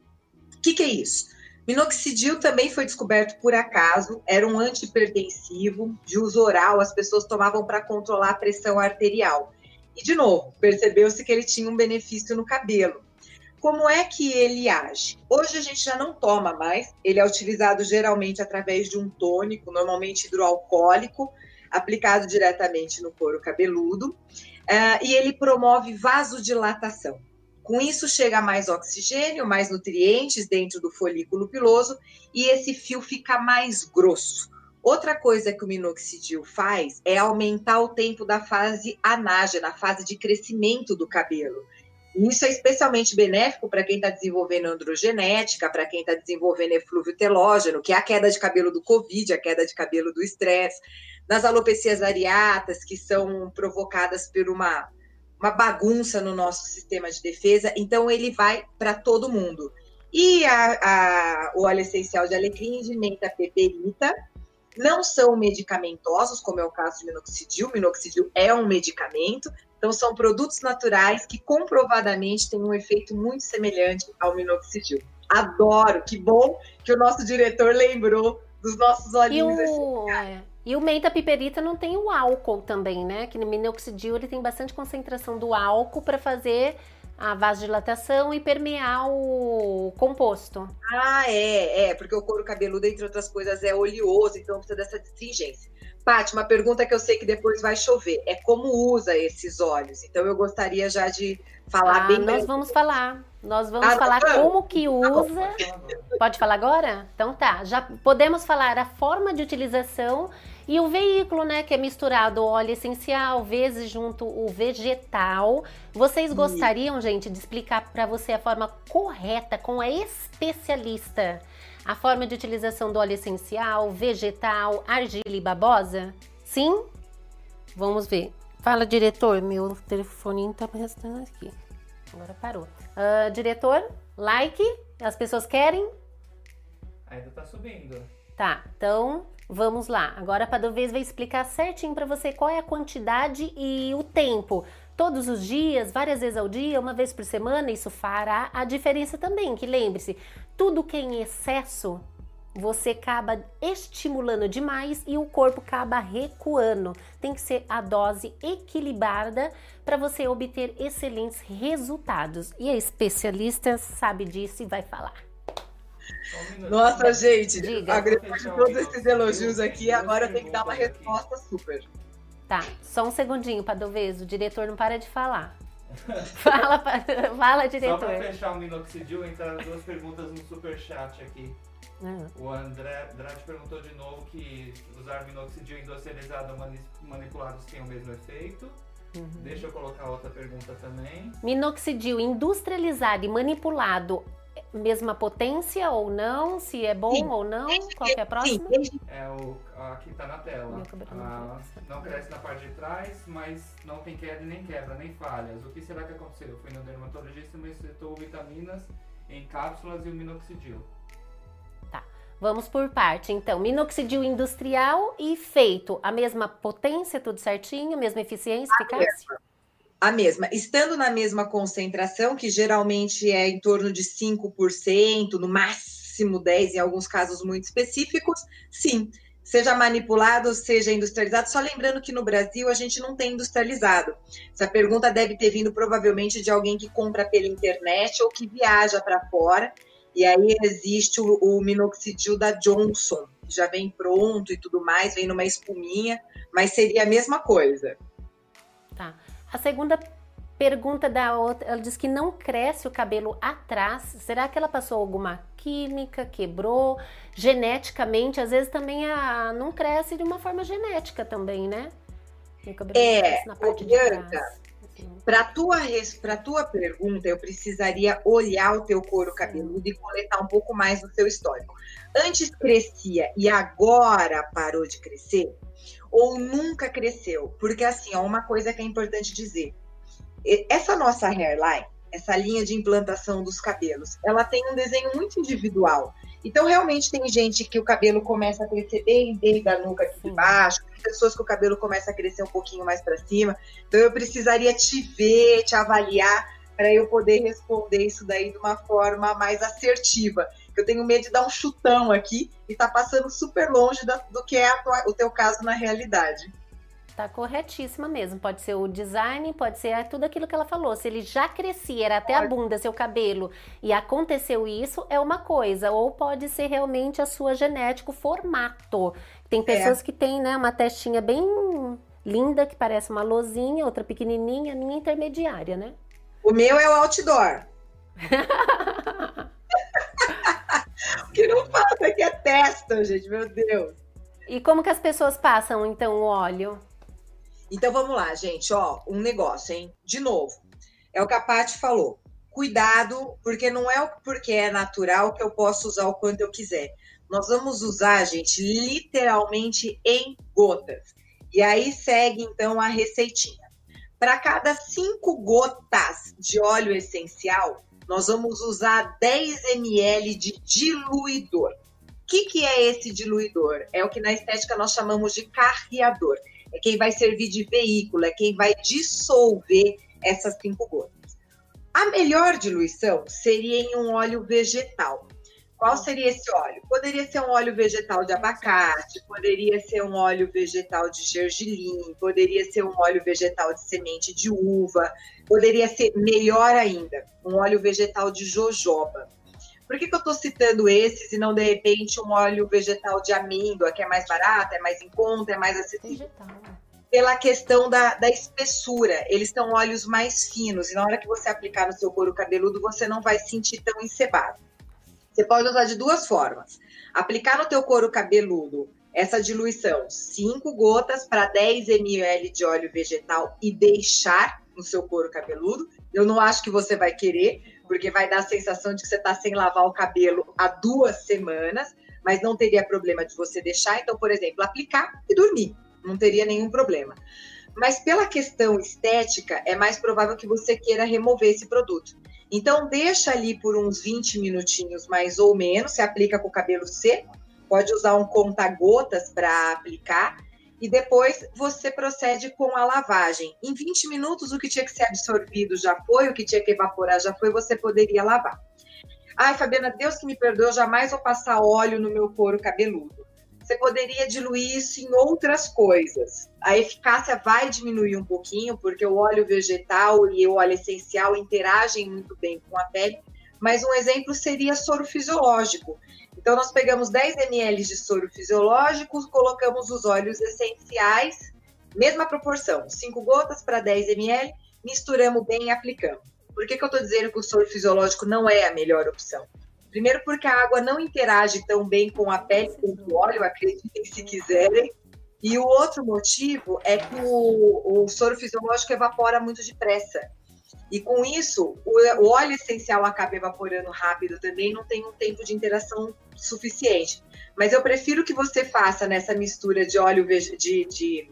O que, que é isso? Minoxidil também foi descoberto por acaso, era um antipertensivo de uso oral, as pessoas tomavam para controlar a pressão arterial. E, de novo, percebeu-se que ele tinha um benefício no cabelo. Como é que ele age? Hoje a gente já não toma mais, ele é utilizado geralmente através de um tônico, normalmente hidroalcoólico, aplicado diretamente no couro cabeludo, uh, e ele promove vasodilatação. Com isso, chega mais oxigênio, mais nutrientes dentro do folículo piloso e esse fio fica mais grosso. Outra coisa que o minoxidil faz é aumentar o tempo da fase anágena, a fase de crescimento do cabelo. Isso é especialmente benéfico para quem está desenvolvendo androgenética, para quem está desenvolvendo eflúvio telógeno, que é a queda de cabelo do Covid, a queda de cabelo do estresse, nas alopecias areatas, que são provocadas por uma, uma bagunça no nosso sistema de defesa. Então, ele vai para todo mundo. E a, a, o óleo essencial de alecrim e de menta peperita não são medicamentosos, como é o caso de minoxidil. Minoxidil é um medicamento, então, são produtos naturais que comprovadamente têm um efeito muito semelhante ao minoxidil. Adoro, que bom que o nosso diretor lembrou dos nossos olhinhos. o, é, e o menta piperita não tem o álcool também, né? Que no minoxidil ele tem bastante concentração do álcool para fazer a vasodilatação e permear o composto. Ah, é, é, porque o couro cabeludo, entre outras coisas, é oleoso, então precisa dessa distingência. Paty, uma pergunta que eu sei que depois vai chover. É como usa esses óleos? Então eu gostaria já de falar ah, bem Nós breve. vamos falar. Nós vamos Ah, falar vamos? como que usa. Falar agora. Pode falar agora? Então tá. Já podemos falar a forma de utilização e o veículo, né, que é misturado o óleo essencial vezes junto o vegetal. Vocês gostariam, gente, de explicar para você a forma correta com a especialista? A forma de utilização do óleo essencial, vegetal, argila e babosa? Sim? Vamos ver. Fala, diretor. Meu telefoninho tá restando aqui. Agora parou. Ah, diretor, like. As pessoas querem? Ainda tá subindo. Tá, então vamos lá. Agora a Padovez vai explicar certinho para você qual é a quantidade e o tempo. Todos os dias, várias vezes ao dia, uma vez por semana, isso fará a diferença também. Que lembre-se, tudo que é em excesso, você acaba estimulando demais e o corpo acaba recuando. Tem que ser a dose equilibrada para você obter excelentes resultados. E a especialista sabe disso e vai falar. Só um. Nossa, gente, Diga. de todos esses elogios aqui, agora eu tenho que dar uma resposta super. Tá, só um segundinho, Padovez. O diretor não para de falar. Fala, fala Só diretor. pra fechar o minoxidil, entraram duas perguntas no superchat aqui. Ah, O André Andrade perguntou de novo que usar minoxidil endosserizado ou mani- manipulados tem o mesmo efeito. Uhum. Deixa eu colocar outra pergunta também. Minoxidil industrializado e manipulado mesma potência ou não? Se é bom sim. ou não? Qual é a próxima? Sim. É o aqui tá na tela. Ah, não cresce na parte de trás, mas não tem queda nem quebra, nem falhas. O que será que aconteceu? Eu fui no dermatologista e me recetou vitaminas em cápsulas e o minoxidil. Tá. Vamos por parte, então. Minoxidil industrial e feito. A mesma potência, tudo certinho? Mesma eficiência, eficácia? A mesma. Estando na mesma concentração, que geralmente é em torno de 5%, no máximo 10% em alguns casos muito específicos, sim. Seja manipulado, seja industrializado. Só lembrando que no Brasil a gente não tem industrializado. Essa pergunta deve ter vindo provavelmente de alguém que compra pela internet ou que viaja para fora. E aí existe o, o minoxidil da Johnson, que já vem pronto e tudo mais, vem numa espuminha, mas seria a mesma coisa. A segunda pergunta da outra, ela diz que não cresce o cabelo atrás. Será que ela passou alguma química, quebrou geneticamente? Às vezes também a, não cresce de uma forma genética também, né? O cabelo é, na parte Bianca, para tua para tua pergunta, eu precisaria olhar o teu couro cabeludo e coletar um pouco mais do seu histórico. Antes crescia e agora parou de crescer? Ou nunca cresceu. Porque, assim, ó, uma coisa que é importante dizer: essa nossa hairline, essa linha de implantação dos cabelos, ela tem um desenho muito individual. Então, realmente, tem gente que o cabelo começa a crescer bem desde a nuca aqui de baixo, tem pessoas que o cabelo começa a crescer um pouquinho mais para cima. Então, eu precisaria te ver, te avaliar, para eu poder responder isso daí de uma forma mais assertiva eu tenho medo de dar um chutão aqui e tá passando super longe da, do que é o teu caso na realidade. Tá corretíssima mesmo. Pode ser o design, pode ser tudo aquilo que ela falou. Se ele já crescia, era até a bunda, seu cabelo, e aconteceu isso, é uma coisa. Ou pode ser realmente a sua genética, o formato. Tem é. pessoas é. que têm, né, uma testinha bem linda, que parece uma lozinha, outra pequenininha, a minha intermediária, né? O meu é o outdoor. que não falta aqui é testa, gente, meu Deus. E como que as pessoas passam, então, o óleo? Então, vamos lá, gente, ó, um negócio, hein? De novo, é o que a Paty falou. Cuidado, porque não é porque é natural que eu posso usar o quanto eu quiser. Nós vamos usar, gente, literalmente em gotas. E aí segue, então, a receitinha. Para cada cinco gotas de óleo essencial, nós vamos usar 10 ml de diluidor. O que, que é esse diluidor? É o que na estética nós chamamos de carreador. É quem vai servir de veículo, é quem vai dissolver essas cinco gotas. A melhor diluição seria em um óleo vegetal. Qual seria esse óleo? Poderia ser um óleo vegetal de abacate, poderia ser um óleo vegetal de gergelim, poderia ser um óleo vegetal de semente de uva, poderia ser melhor ainda, um óleo vegetal de jojoba. Por que, que eu estou citando esses e não, de repente, um óleo vegetal de amêndoa, que é mais barato, é mais em conta, é mais acessível? Pela questão da, da espessura. Eles são óleos mais finos e na hora que você aplicar no seu couro cabeludo, você não vai sentir tão encebado. Você pode usar de duas formas. Aplicar no teu couro cabeludo essa diluição, 5 gotas para 10 ml de óleo vegetal e deixar no seu couro cabeludo. Eu não acho que você vai querer, porque vai dar a sensação de que você está sem lavar o cabelo há duas semanas, mas não teria problema de você deixar. Então, por exemplo, aplicar e dormir, não teria nenhum problema. Mas pela questão estética, é mais provável que você queira remover esse produto. Então, deixa ali por uns 20 minutinhos mais ou menos, se aplica com o cabelo seco, pode usar um conta-gotas para aplicar, e depois você procede com a lavagem. Em 20 minutos, o que tinha que ser absorvido já foi, o que tinha que evaporar já foi, você poderia lavar. Ai, Fabiana, Deus que me perdoe, eu jamais vou passar óleo no meu couro cabeludo. Você poderia diluir isso em outras coisas. A eficácia vai diminuir um pouquinho, porque o óleo vegetal e o óleo essencial interagem muito bem com a pele, mas um exemplo seria soro fisiológico. Então, nós pegamos 10 ml de soro fisiológico, colocamos os óleos essenciais, mesma proporção, 5 gotas para 10 ml, misturamos bem e aplicamos. Por que, que eu estou dizendo que o soro fisiológico não é a melhor opção? Primeiro, porque a água não interage tão bem com a pele, com o óleo, acreditem se quiserem. E o outro motivo é que o, o soro fisiológico evapora muito depressa. E com isso, o, o, óleo essencial acaba evaporando rápido também, não tem um tempo de interação suficiente. Mas eu prefiro que você faça nessa mistura de óleo de, de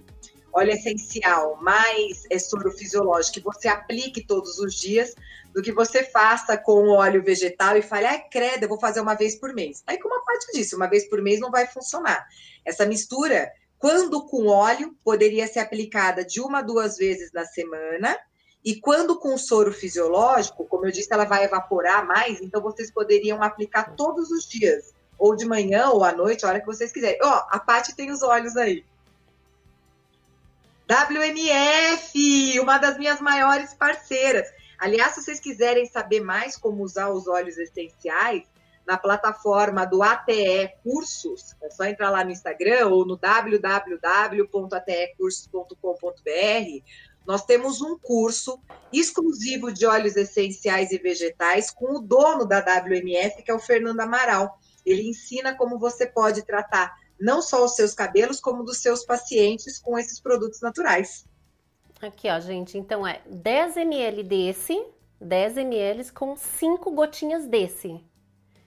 óleo essencial mais é, soro fisiológico, que você aplique todos os dias, do que você faça com óleo vegetal e fale, ah, credo, eu vou fazer uma vez por mês. Aí, como a parte disse, uma vez por mês não vai funcionar. Essa mistura quando com óleo, poderia ser aplicada de uma a duas vezes na semana. E quando com soro fisiológico, como eu disse, ela vai evaporar mais, então vocês poderiam aplicar todos os dias, ou de manhã ou à noite, a hora que vocês quiserem. Ó, oh, a Paty tem os olhos aí. WMF, uma das minhas maiores parceiras. Aliás, se vocês quiserem saber mais como usar os óleos essenciais, na plataforma do ATE Cursos, é só entrar lá no Instagram ou no www.atecursos.com.br. Nós temos um curso exclusivo de óleos essenciais e vegetais com o dono da WMF, que é o Fernando Amaral. Ele ensina como você pode tratar não só os seus cabelos, como dos seus pacientes com esses produtos naturais. Aqui, ó, gente. Então é 10 ml desse, 10 ml com 5 gotinhas desse.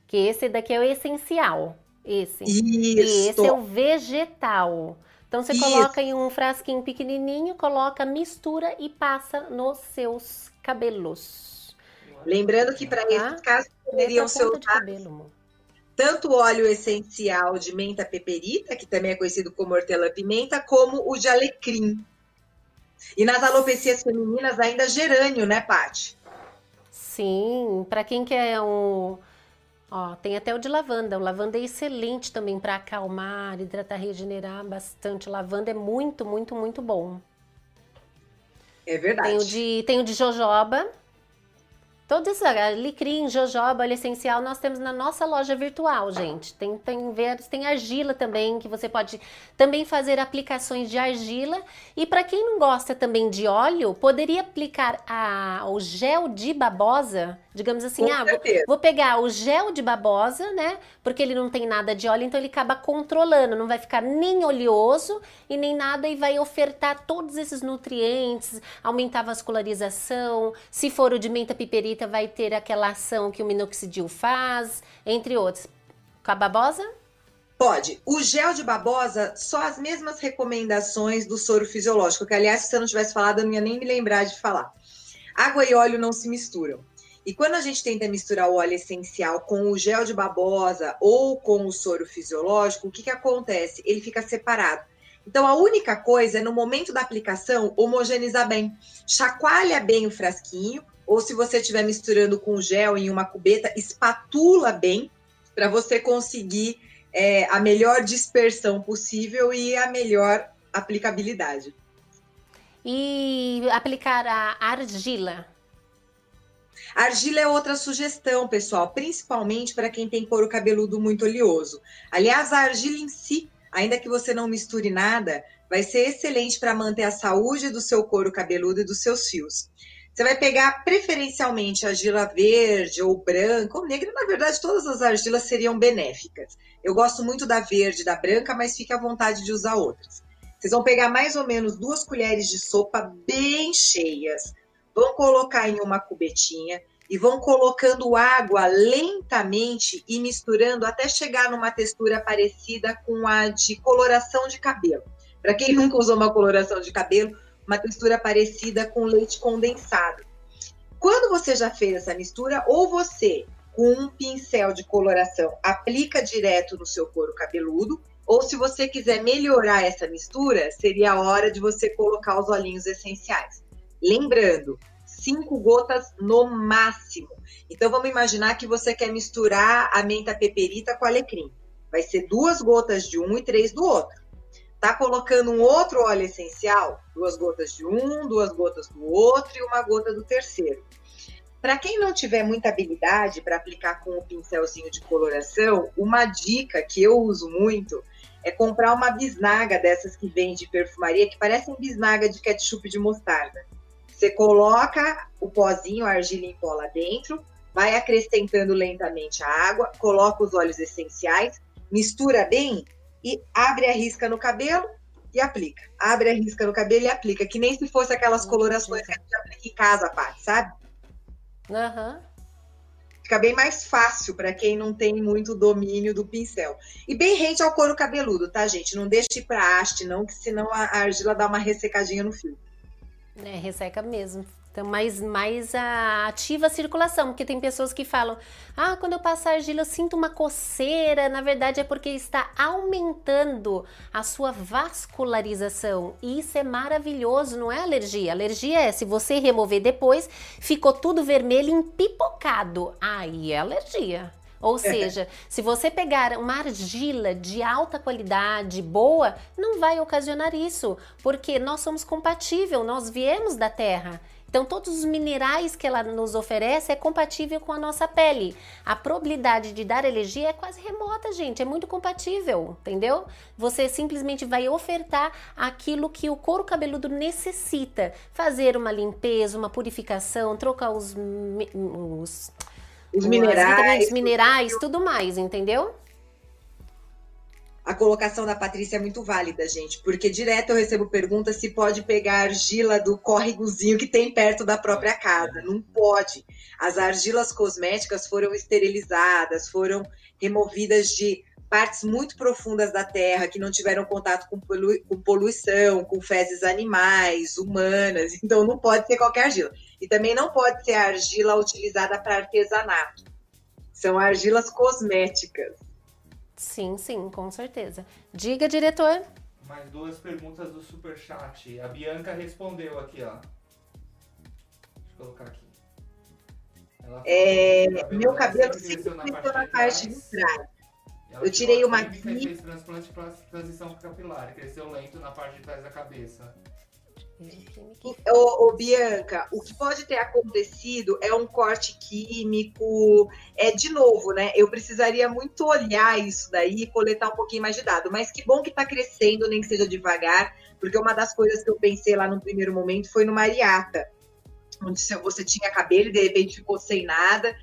Que esse daqui é o essencial. Esse. Isso. E esse é o vegetal. Então você Isso. coloca em um frasquinho pequenininho, coloca, mistura e passa nos seus cabelos. Lembrando que para tá? esses casos poderiam ser usados tanto o óleo essencial de menta peperita, que também é conhecido como hortelã-pimenta, como o de alecrim. E nas alopecias femininas ainda gerânio, né, Paty? Sim, para quem quer um Ó, tem até o de lavanda. O lavanda é excelente também para acalmar, hidratar, regenerar bastante. O lavanda é muito, muito, muito bom. É verdade. Tem o de, tem o de jojoba, Todos esses, alecrim, jojoba, óleo essencial, nós temos na nossa loja virtual, gente. Tem, tem, tem argila também, que você pode também fazer aplicações de argila. E para quem não gosta também de óleo, poderia aplicar a, o gel de babosa, digamos assim, ah, vou, vou, pegar o gel de babosa, né? Porque ele não tem nada de óleo, então ele acaba controlando, não vai ficar nem oleoso e nem nada, e vai ofertar todos esses nutrientes, aumentar a vascularização. Se for o de menta piperita, vai ter aquela ação que o minoxidil faz, entre outros. Com a babosa? Pode. O gel de babosa, só as mesmas recomendações do soro fisiológico, que aliás, se eu não tivesse falado, eu não ia nem me lembrar de falar. Água e óleo não se misturam. E quando a gente tenta misturar o óleo essencial com o gel de babosa ou com o soro fisiológico, o que, que acontece? Ele fica separado. Então, a única coisa é, no momento da aplicação, homogeneizar bem. Chacoalha bem o frasquinho, ou se você estiver misturando com gel em uma cubeta, espatula bem para você conseguir é, a melhor dispersão possível e a melhor aplicabilidade. E aplicar a argila. Argila é outra sugestão, pessoal, principalmente para quem tem couro cabeludo muito oleoso. Aliás, a argila em si, ainda que você não misture nada, vai ser excelente para manter a saúde do seu couro cabeludo e dos seus fios. Você vai pegar preferencialmente argila verde ou branca ou negra. Na verdade, todas as argilas seriam benéficas. Eu gosto muito da verde e da branca, mas fique à vontade de usar outras. Vocês vão pegar mais ou menos duas colheres de sopa bem cheias, vão colocar em uma cubetinha e vão colocando água lentamente e misturando até chegar numa textura parecida com a de coloração de cabelo. Para quem nunca usou uma coloração de cabelo, uma textura parecida com leite condensado. Quando você já fez essa mistura, ou você, com um pincel de coloração, aplica direto no seu couro cabeludo, ou se você quiser melhorar essa mistura, seria a hora de você colocar os olhinhos essenciais. Lembrando, cinco gotas no máximo. Então vamos imaginar que você quer misturar a menta peperita com alecrim. Vai ser duas gotas de um e três do outro. Tá colocando um outro óleo essencial, duas gotas de um, duas gotas do outro e uma gota do terceiro. Para quem não tiver muita habilidade para aplicar com o pincelzinho de coloração, uma dica que eu uso muito é comprar uma bisnaga dessas que vem de perfumaria, que parecem bisnaga de ketchup de mostarda. Você coloca o pozinho, a argila em pó lá dentro, vai acrescentando lentamente a água, coloca os óleos essenciais, mistura bem e abre a risca no cabelo e aplica. Abre a risca no cabelo e aplica, que nem se fosse aquelas colorações que a gente aplica em casa, Paty, sabe? Aham. Uhum. Fica bem mais fácil para quem não tem muito domínio do pincel. E bem rente ao couro cabeludo, tá, gente? Não deixe ir para haste, não, que senão a argila dá uma ressecadinha no fio. É, resseca mesmo. Então, mais, mais ativa a circulação, porque tem pessoas que falam: ah, quando eu passo a argila eu sinto uma coceira. Na verdade, é porque está aumentando a sua vascularização. E isso é maravilhoso, não é alergia. Alergia é se você remover depois, ficou tudo vermelho empipocado. Aí é alergia. Ou seja, se você pegar uma argila de alta qualidade, boa, não vai ocasionar isso, porque nós somos compatível, nós viemos da terra. Então, todos os minerais que ela nos oferece é compatível com a nossa pele. A probabilidade de dar alergia é quase remota, gente. É muito compatível, entendeu? Você simplesmente vai ofertar aquilo que o couro cabeludo necessita. Fazer uma limpeza, uma purificação, trocar os, os, os minerais, minerais, tudo mais, entendeu? a colocação da Patrícia é muito válida, gente, porque direto eu recebo perguntas se pode pegar argila do córregozinho que tem perto da própria casa. Não pode. As argilas cosméticas foram esterilizadas, foram removidas de partes muito profundas da terra que não tiveram contato com, polu com poluição, com fezes animais, humanas. Então não pode ser qualquer argila. E também não pode ser argila utilizada para artesanato. São argilas cosméticas. Sim, sim, com certeza. Diga, diretor. Mais duas perguntas do Superchat. A Bianca respondeu aqui, ó. Deixa eu colocar aqui. É, cabelo meu cabelo sempre na parte, na parte de trás. Eu tirei uma aqui. fez transplante para transição capilar, cresceu lento na parte de trás da cabeça. Ô, Bianca, o que pode ter acontecido é um corte químico. É de novo, né? Eu precisaria muito olhar isso daí e coletar um pouquinho mais de dado. Mas que bom que está crescendo, nem que seja devagar, porque uma das coisas que eu pensei lá no primeiro momento foi no Mariata, onde você tinha cabelo e de repente ficou sem nada.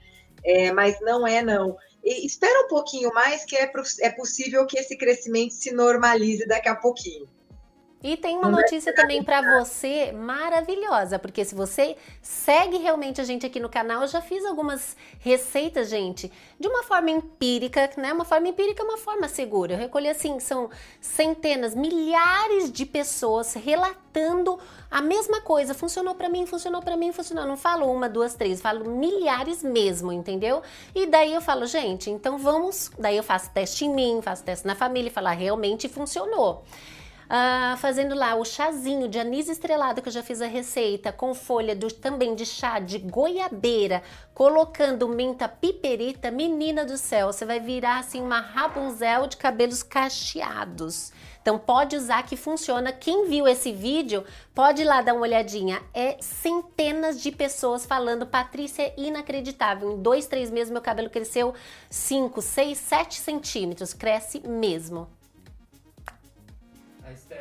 É, mas não é, não. E espera um pouquinho mais, que é, é possível que esse crescimento se normalize daqui a pouquinho. E tem uma notícia também para você maravilhosa, porque se você segue realmente a gente aqui no canal, eu já fiz algumas receitas, gente, de uma forma empírica, né? Uma forma empírica é uma forma segura. Eu recolhi assim, são centenas, milhares de pessoas relatando a mesma coisa. Funcionou para mim, funcionou para mim, funcionou. Não falo uma, duas, três, falo milhares mesmo, entendeu? E daí eu falo, gente, então vamos. Daí eu faço teste em mim, faço teste na família e falar, ah, realmente funcionou ah, fazendo lá o chazinho de anis estrelado, que eu já fiz a receita, com folha do, também de chá de goiabeira, colocando menta piperita, menina do céu, você vai virar assim uma Rapunzel de cabelos cacheados. Então pode usar que funciona. Quem viu esse vídeo, pode ir lá dar uma olhadinha. É centenas de pessoas falando, Patrícia, é inacreditável. Em dois, três meses meu cabelo cresceu 5, 6, 7 centímetros. Cresce mesmo.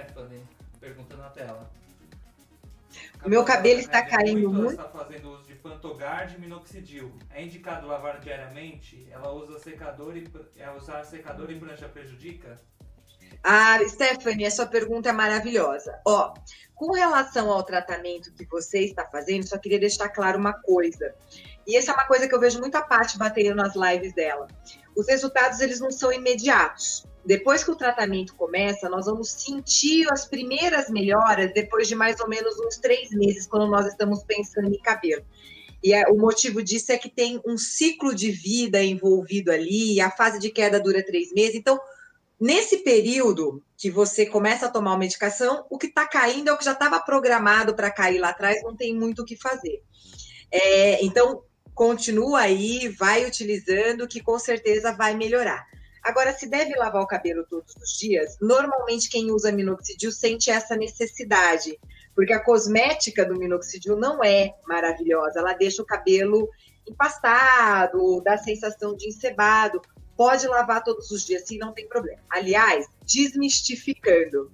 Stephanie perguntando na tela. O meu cabelo está caindo muito. Ela está fazendo uso de Pantogard e Minoxidil. É indicado lavar diariamente? Ela usa secador e é, usar secador e prancha prejudica? Ah, Stephanie, a sua pergunta é maravilhosa. Ó, com relação ao tratamento que você está fazendo, só queria deixar claro uma coisa. E essa é uma coisa que eu vejo muita parte batendo nas lives dela. Os resultados eles não são imediatos. Depois que o tratamento começa, nós vamos sentir as primeiras melhoras depois de mais ou menos uns três meses, quando nós estamos pensando em cabelo. E é, o motivo disso é que tem um ciclo de vida envolvido ali, a fase de queda dura três meses. Então, nesse período que você começa a tomar uma medicação, o que está caindo é o que já estava programado para cair lá atrás, não tem muito o que fazer. É, então, continua aí, vai utilizando, que com certeza vai melhorar. Agora, se deve lavar o cabelo todos os dias, normalmente quem usa minoxidil sente essa necessidade, porque a cosmética do minoxidil não é maravilhosa, ela deixa o cabelo empastado, dá sensação de encebado. Pode lavar todos os dias, sim, não tem problema. Aliás, desmistificando,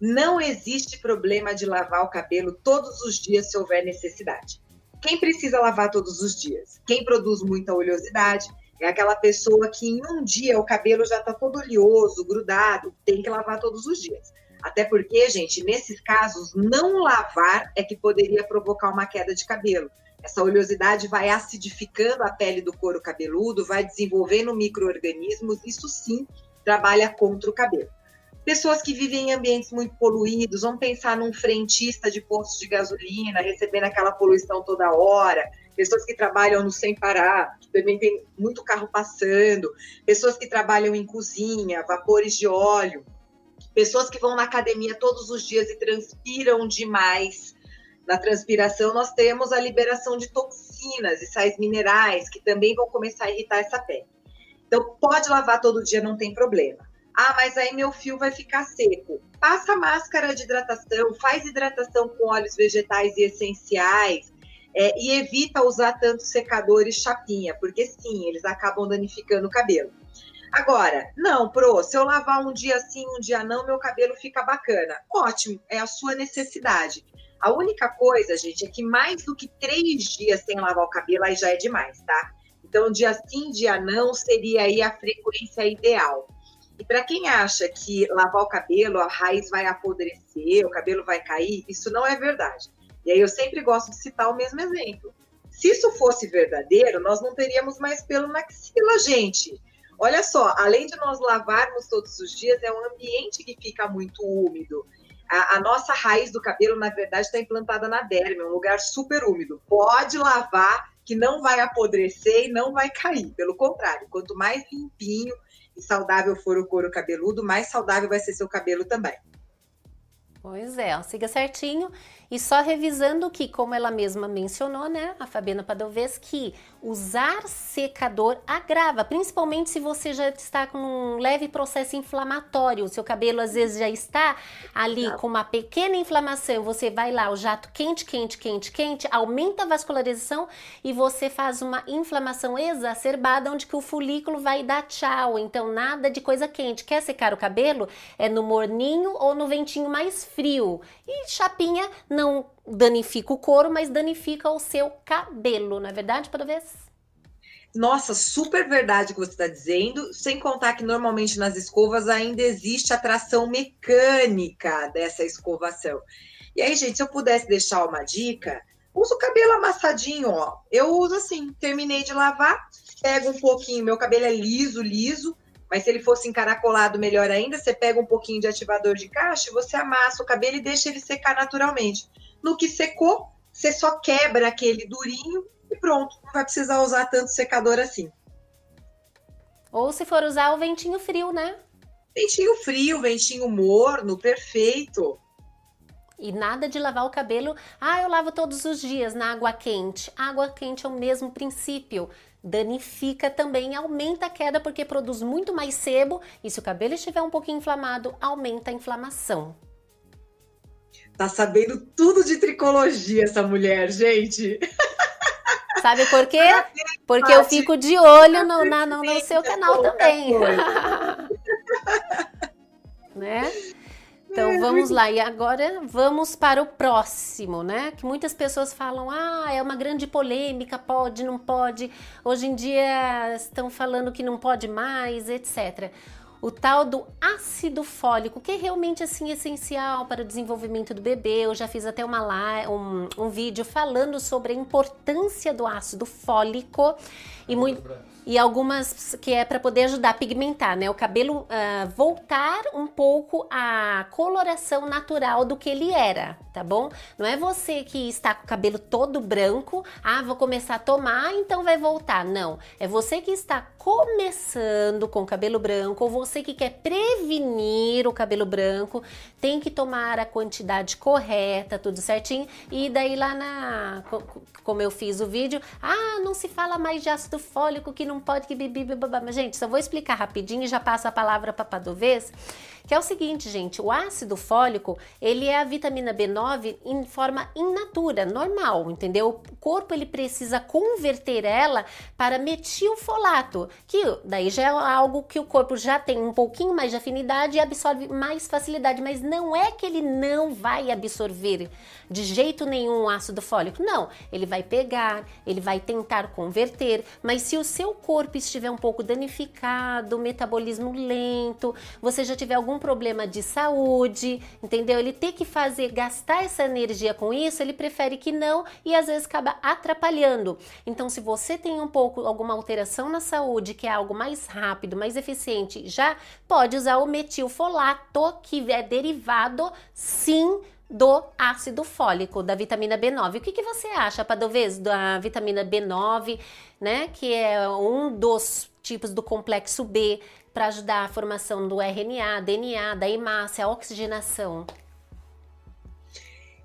não existe problema de lavar o cabelo todos os dias se houver necessidade. Quem precisa lavar todos os dias? Quem produz muita oleosidade, é aquela pessoa que em um dia o cabelo já está todo oleoso, grudado, tem que lavar todos os dias. Até porque, gente, nesses casos, não lavar é que poderia provocar uma queda de cabelo. Essa oleosidade vai acidificando a pele do couro cabeludo, vai desenvolvendo micro-organismos, isso sim trabalha contra o cabelo. Pessoas que vivem em ambientes muito poluídos, vamos pensar num frentista de postos de gasolina, recebendo aquela poluição toda hora, pessoas que trabalham no sem parar, que também tem muito carro passando, pessoas que trabalham em cozinha, vapores de óleo, pessoas que vão na academia todos os dias e transpiram demais. Na transpiração, nós temos a liberação de toxinas e sais minerais, que também vão começar a irritar essa pele. Então, pode lavar todo dia, não tem problema. Ah, mas aí meu fio vai ficar seco. Passa máscara de hidratação, faz hidratação com óleos vegetais e essenciais é, e evita usar tanto secador e chapinha, porque sim, eles acabam danificando o cabelo. Agora, não, pro, se eu lavar um dia sim, um dia não, meu cabelo fica bacana. Ótimo, é a sua necessidade. A única coisa, gente, é que mais do que três dias sem lavar o cabelo, aí já é demais, tá? Então, dia sim, dia não, seria aí a frequência ideal. E para quem acha que lavar o cabelo, a raiz vai apodrecer, o cabelo vai cair, isso não é verdade. E aí eu sempre gosto de citar o mesmo exemplo. Se isso fosse verdadeiro, nós não teríamos mais pelo na axila, gente. Olha só, além de nós lavarmos todos os dias, é um ambiente que fica muito úmido. A, a nossa raiz do cabelo, na verdade, está implantada na derme, é um lugar super úmido. Pode lavar, que não vai apodrecer e não vai cair. Pelo contrário, quanto mais limpinho e saudável for o couro cabeludo, mais saudável vai ser seu cabelo também. Pois é, siga certinho. E só revisando que, como ela mesma mencionou, né, a Fabiana Padovez, que usar secador agrava, principalmente se você já está com um leve processo inflamatório, o seu cabelo às vezes já está ali com uma pequena inflamação, você vai lá, o jato quente, quente, quente, quente, aumenta a vascularização e você faz uma inflamação exacerbada, onde que o folículo vai dar tchau, então nada de coisa quente. Quer secar o cabelo? É no morninho ou no ventinho mais frio. E chapinha não danifica o couro, mas danifica o seu cabelo, não é verdade, Padovez? Nossa, super verdade o que você está dizendo, sem contar que normalmente nas escovas ainda existe a tração mecânica dessa escovação. E aí, gente, se eu pudesse deixar uma dica, usa o cabelo amassadinho, ó. Eu uso assim, terminei de lavar, pego um pouquinho, meu cabelo é liso, liso, mas se ele fosse encaracolado, melhor ainda, você pega um pouquinho de ativador de caixa, você amassa o cabelo e deixa ele secar naturalmente. No que secou, você só quebra aquele durinho e pronto. Não vai precisar usar tanto secador assim. Ou se for usar o ventinho frio, né? Ventinho frio, ventinho morno, perfeito. E nada de lavar o cabelo. Ah, eu lavo todos os dias na água quente. água quente é o mesmo princípio. Danifica também, aumenta a queda porque produz muito mais sebo e se o cabelo estiver um pouquinho inflamado, aumenta a inflamação. Tá sabendo tudo de tricologia essa mulher, gente. Sabe por quê? Porque eu fico de olho no, na, no, no seu canal também. né? Então vamos lá, e agora vamos para o próximo, né? Que muitas pessoas falam, ah, é uma grande polêmica, pode, não pode. Hoje em dia estão falando que não pode mais, etc o tal do ácido fólico, que é realmente assim essencial para o desenvolvimento do bebê. Eu já fiz até uma um, um vídeo falando sobre a importância do ácido fólico e muito e algumas que é para poder ajudar a pigmentar, né? O cabelo uh, voltar um pouco à coloração natural do que ele era, tá bom? Não é você que está com o cabelo todo branco, ah, vou começar a tomar, então vai voltar. Não, é você que está começando com o cabelo branco ou você que quer prevenir o cabelo branco, tem que tomar a quantidade correta, tudo certinho. E daí lá na como eu fiz o vídeo, ah, não se fala mais de ácido fólico que não pode que bibi, Mas gente, só vou explicar rapidinho e já passo a palavra para Padovez, que é o seguinte, gente, o ácido fólico, ele é a vitamina B9 em forma in natura, normal, entendeu? corpo ele precisa converter ela para metilfolato, que daí já é algo que o corpo já tem um pouquinho mais de afinidade e absorve mais facilidade, mas não é que ele não vai absorver de jeito nenhum o ácido fólico. Não, ele vai pegar, ele vai tentar converter, mas se o seu corpo estiver um pouco danificado, metabolismo lento, você já tiver algum problema de saúde, entendeu? Ele ter que fazer gastar essa energia com isso, ele prefere que não e às vezes acaba atrapalhando. Então, se você tem um pouco alguma alteração na saúde, que é algo mais rápido, mais eficiente, já pode usar o metilfolato, que é derivado sim do ácido fólico, da vitamina B9. O que, que você acha, Padovez, da vitamina B9, né? Que é um dos tipos do complexo B para ajudar a formação do RNA, DNA, da hemácia, a oxigenação?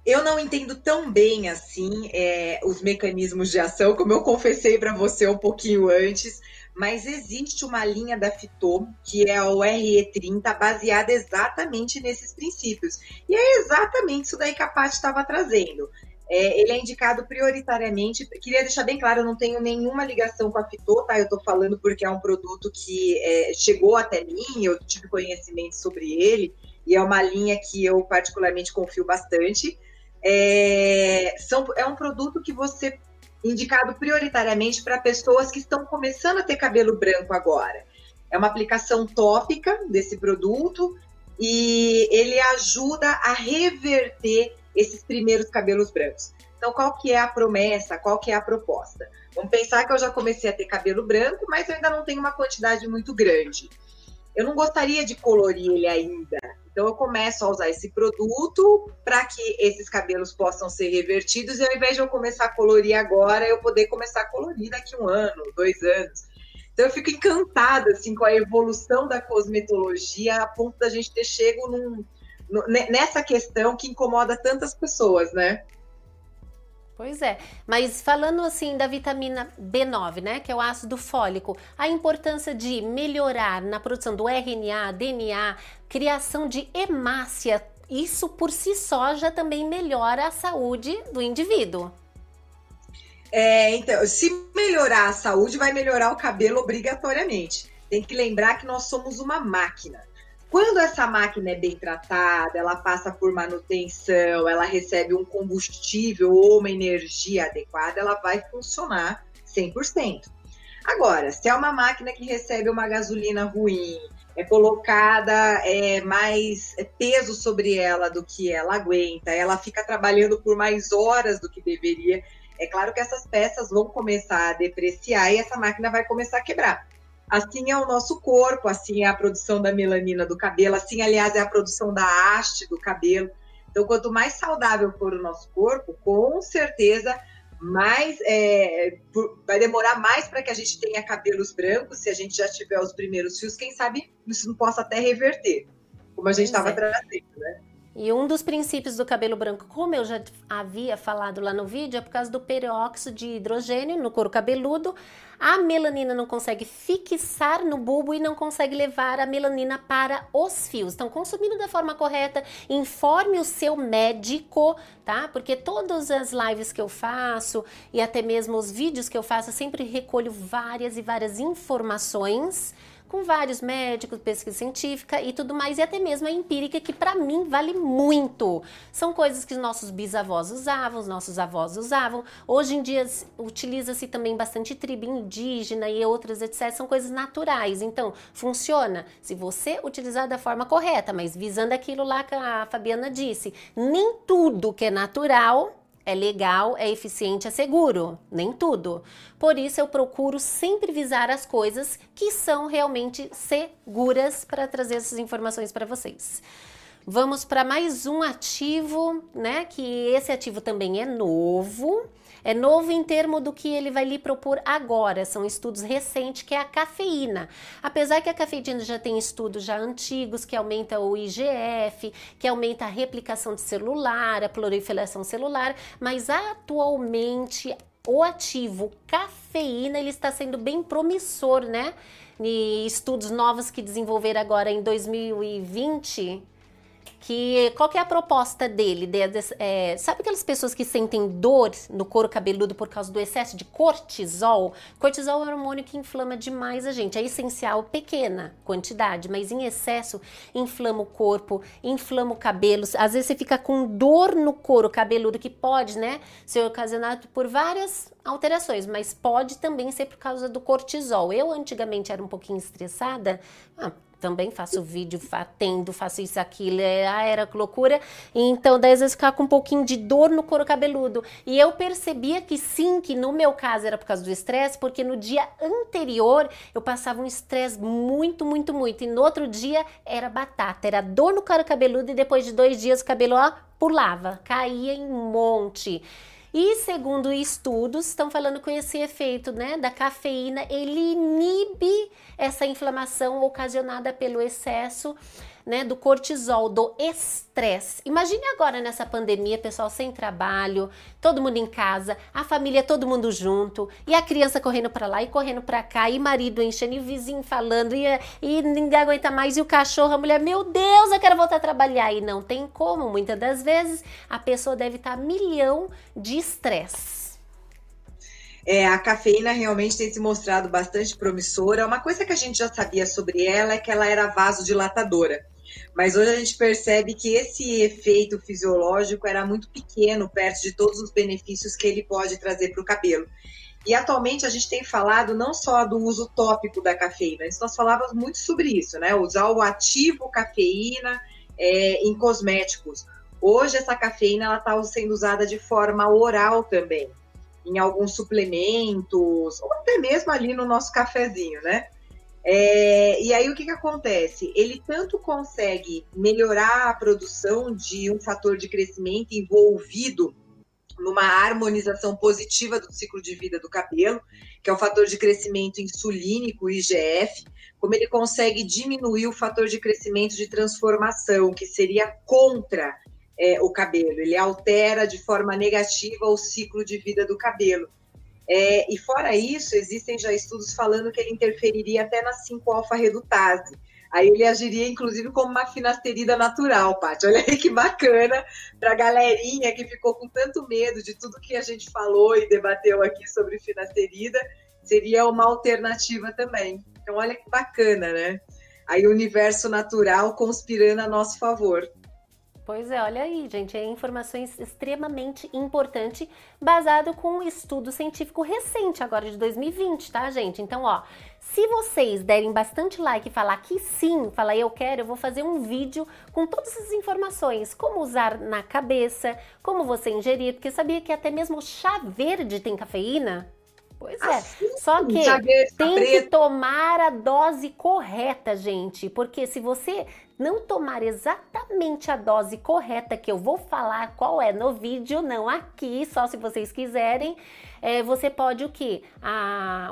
Eu não entendo tão bem assim é, os mecanismos de ação, como eu confessei para você um pouquinho antes, mas existe uma linha da Fitô, que é o RE30, baseada exatamente nesses princípios. E é exatamente isso daí que a Paty estava trazendo. É, ele é indicado prioritariamente. Queria deixar bem claro, eu não tenho nenhuma ligação com a Fitô, tá? Eu estou falando porque é um produto que é, chegou até mim, eu tive conhecimento sobre ele, e é uma linha que eu particularmente confio bastante. É, são, é um produto que você indicado prioritariamente para pessoas que estão começando a ter cabelo branco agora. É uma aplicação tópica desse produto e ele ajuda a reverter esses primeiros cabelos brancos. Então, qual que é a promessa? Qual que é a proposta? Vamos pensar que eu já comecei a ter cabelo branco, mas eu ainda não tenho uma quantidade muito grande. Eu não gostaria de colorir ele ainda. Então, eu começo a usar esse produto para que esses cabelos possam ser revertidos e ao invés de eu começar a colorir agora, eu poder começar a colorir daqui um ano, dois anos. Então, eu fico encantada assim, com a evolução da cosmetologia a ponto da gente ter chego num, nessa questão que incomoda tantas pessoas, né? Pois é, mas falando assim da vitamina B9, né, que é o ácido fólico, a importância de melhorar na produção do RNA, DNA, criação de hemácia, isso por si só já também melhora a saúde do indivíduo. É, então, se melhorar a saúde, vai melhorar o cabelo obrigatoriamente. Tem que lembrar que nós somos uma máquina. Quando essa máquina é bem tratada, ela passa por manutenção, ela recebe um combustível ou uma energia adequada, ela vai funcionar 100%. Agora, se é uma máquina que recebe uma gasolina ruim, é colocada é, mais peso sobre ela do que ela aguenta, ela fica trabalhando por mais horas do que deveria, é claro que essas peças vão começar a depreciar e essa máquina vai começar a quebrar. Assim é o nosso corpo, assim é a produção da melanina do cabelo, assim, aliás, é a produção da haste do cabelo. Então, quanto mais saudável for o nosso corpo, com certeza mais é, vai demorar mais para que a gente tenha cabelos brancos, se a gente já tiver os primeiros fios, quem sabe isso não possa até reverter, como a gente estava é. trazendo, né? E um dos princípios do cabelo branco, como eu já havia falado lá no vídeo, é por causa do peróxido de hidrogênio no couro cabeludo. A melanina não consegue fixar no bulbo e não consegue levar a melanina para os fios. Então, consumindo da forma correta, informe o seu médico, tá? Porque todas as lives que eu faço e até mesmo os vídeos que eu faço, eu sempre recolho várias e várias informações com vários médicos, pesquisa científica e tudo mais, e até mesmo a empírica, que para mim vale muito. São coisas que nossos bisavós usavam, os nossos avós usavam. Hoje em dia utiliza-se também bastante tribo indígena e outras, etc. São coisas naturais. Então, funciona se você utilizar da forma correta, mas visando aquilo lá que a Fabiana disse. Nem tudo que é natural é legal, é eficiente, é seguro. Nem tudo. Por isso eu procuro sempre visar as coisas que são realmente seguras para trazer essas informações para vocês. Vamos para mais um ativo, né? Que esse ativo também é novo. É novo em termo do que ele vai lhe propor agora. São estudos recentes que é a cafeína. Apesar que a cafeína já tem estudos já antigos que aumenta o IGF, que aumenta a replicação de celular, a proliferação celular, mas atualmente o ativo cafeína ele está sendo bem promissor, né? E estudos novos que desenvolveram agora em 2020 que qual que é a proposta dele? De, de, é, sabe aquelas pessoas que sentem dor no couro cabeludo por causa do excesso de cortisol? Cortisol é um hormônio que inflama demais a gente. É essencial, pequena quantidade, mas em excesso inflama o corpo, inflama o cabelo. Às vezes você fica com dor no couro cabeludo que pode, né, ser ocasionado por várias alterações, mas pode também ser por causa do cortisol. Eu antigamente era um pouquinho estressada, ah, também faço vídeo, atendo, faço isso, aquilo, é, ah, era loucura. Então, daí às vezes ficava com um pouquinho de dor no couro cabeludo. E eu percebia que sim, que no meu caso era por causa do estresse, porque no dia anterior eu passava um estresse muito, muito, muito. E no outro dia era batata, era dor no couro cabeludo e depois de dois dias o cabelo, ó, pulava, caía em monte. E segundo estudos, estão falando com esse efeito né, da cafeína, ele inibe essa inflamação ocasionada pelo excesso né, do cortisol, do estresse. Imagine agora nessa pandemia, pessoal sem trabalho, todo mundo em casa, a família todo mundo junto, e a criança correndo para lá e correndo para cá, e marido enchendo, e vizinho falando, e, e ninguém aguenta mais, e o cachorro, a mulher, meu Deus, eu quero voltar a trabalhar. E não tem como, muitas das vezes a pessoa deve estar milhão de estresse. É, a cafeína realmente tem se mostrado bastante promissora. Uma coisa que a gente já sabia sobre ela é que ela era vasodilatadora. Mas hoje a gente percebe que esse efeito fisiológico era muito pequeno perto de todos os benefícios que ele pode trazer para o cabelo. E atualmente a gente tem falado não só do uso tópico da cafeína, nós falávamos muito sobre isso, né? Usar o ativo cafeína é, em cosméticos. Hoje essa cafeína ela está sendo usada de forma oral também, em alguns suplementos, ou até mesmo ali no nosso cafezinho, né? É, e aí o que, que acontece? Ele tanto consegue melhorar a produção de um fator de crescimento envolvido numa harmonização positiva do ciclo de vida do cabelo, que é o fator de crescimento insulínico, IGF, como ele consegue diminuir o fator de crescimento de transformação, que seria contra é, o cabelo. Ele altera de forma negativa o ciclo de vida do cabelo. É, e fora isso, existem já estudos falando que ele interferiria até na 5-alfa-redutase. Aí ele agiria, inclusive, como uma finasterida natural, Paty. Olha aí que bacana para a galerinha que ficou com tanto medo de tudo que a gente falou e debateu aqui sobre finasterida, seria uma alternativa também. Então, olha que bacana, né? Aí o universo natural conspirando a nosso favor. Pois é, olha aí, gente, é informações extremamente importante, baseado com um estudo científico recente, agora de 2020, tá, gente? Então, ó, se vocês derem bastante like e falar que sim, falar eu quero, eu vou fazer um vídeo com todas essas informações, como usar na cabeça, como você ingerir, porque sabia que até mesmo chá verde tem cafeína? Pois é. Assim, Só que tem que tomar a dose correta, gente. Porque se você não tomar exatamente a dose correta que eu vou falar qual é no vídeo, não aqui, só se vocês quiserem, é, você pode o que?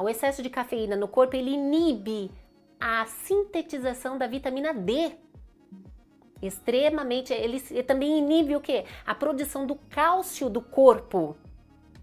O excesso de cafeína no corpo ele inibe a sintetização da vitamina D. Extremamente, ele, também inibe o que? A produção do cálcio do corpo.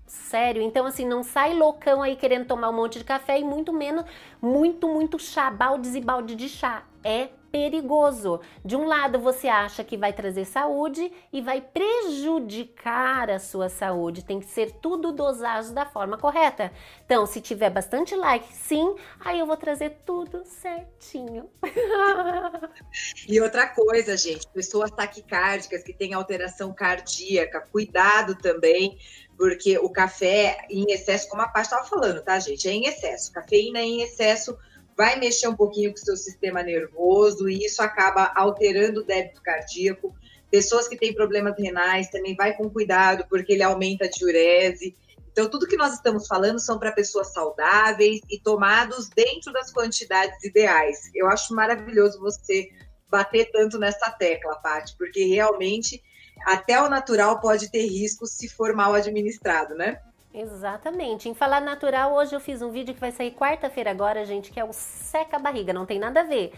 Sério, então assim, não sai loucão aí querendo tomar um monte de café e muito menos, muito, muito chá, baldes e balde de chá. É perigoso. De um lado você acha que vai trazer saúde e vai prejudicar a sua saúde. Tem que ser tudo dosado da forma correta. Então, se tiver bastante like, sim, aí eu vou trazer tudo certinho. e outra coisa, gente, pessoas taquicárdicas que têm alteração cardíaca, cuidado também porque o café em excesso, como a Paty estava falando, tá, gente? É em excesso. Cafeína em excesso vai mexer um pouquinho com o seu sistema nervoso e isso acaba alterando o débito cardíaco. Pessoas que têm problemas renais também vai com cuidado, porque ele aumenta a diurese. Então, tudo que nós estamos falando são para pessoas saudáveis e tomados dentro das quantidades ideais. Eu acho maravilhoso você bater tanto nessa tecla, Paty, porque realmente até o natural pode ter risco se for mal administrado, né? Exatamente. Em falar natural, hoje eu fiz um vídeo que vai sair quarta-feira agora, gente, que é o seca barriga, não tem nada a ver.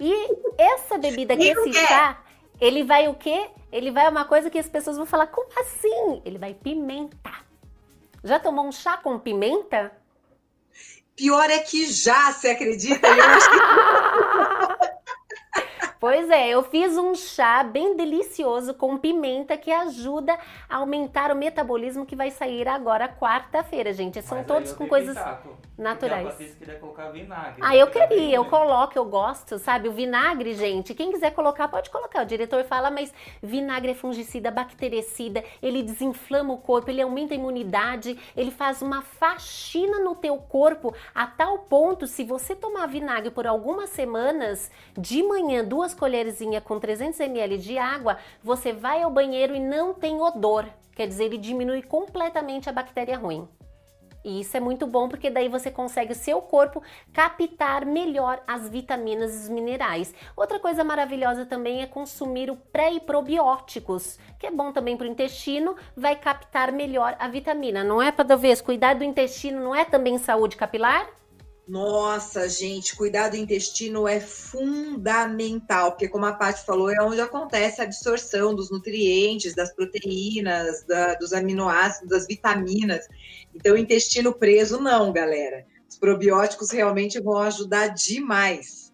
E essa bebida aqui, esse chá, ele vai o quê? Ele vai uma coisa que as pessoas vão falar, como assim? Ele vai pimentar. Já tomou um chá com pimenta? Pior é que já, você acredita? Eu acho que... Pois é, eu fiz um chá bem delicioso com pimenta que ajuda a aumentar o metabolismo que vai sair agora quarta-feira, gente. São Mas todos com coisas pitaco, naturais. Porque a queria colocar vinagre. Ah, eu Fica bem queria, eu ruim. coloco, eu gosto, sabe? O vinagre, gente, quem quiser colocar, pode colocar. O diretor fala, mas vinagre é fungicida, bactericida, ele desinflama o corpo, ele aumenta a imunidade, ele faz uma faxina no teu corpo a tal ponto, se você tomar vinagre por algumas semanas, de manhã, duas colherzinhas com 300 ml de água, você vai ao banheiro e não tem odor. Quer dizer, ele diminui completamente a bactéria ruim. E isso é muito bom porque daí você consegue o seu corpo captar melhor as vitaminas e os minerais. Outra coisa maravilhosa também é consumir o pré e probióticos, que é bom também para o intestino, vai captar melhor a vitamina. Não é para vez cuidar do intestino não é também saúde capilar? Nossa, gente, cuidar do intestino é fundamental, porque como a Paty falou, é onde acontece a absorção dos nutrientes, das proteínas, da- dos aminoácidos, das vitaminas. Então, intestino preso, não, galera. Os probióticos realmente vão ajudar demais.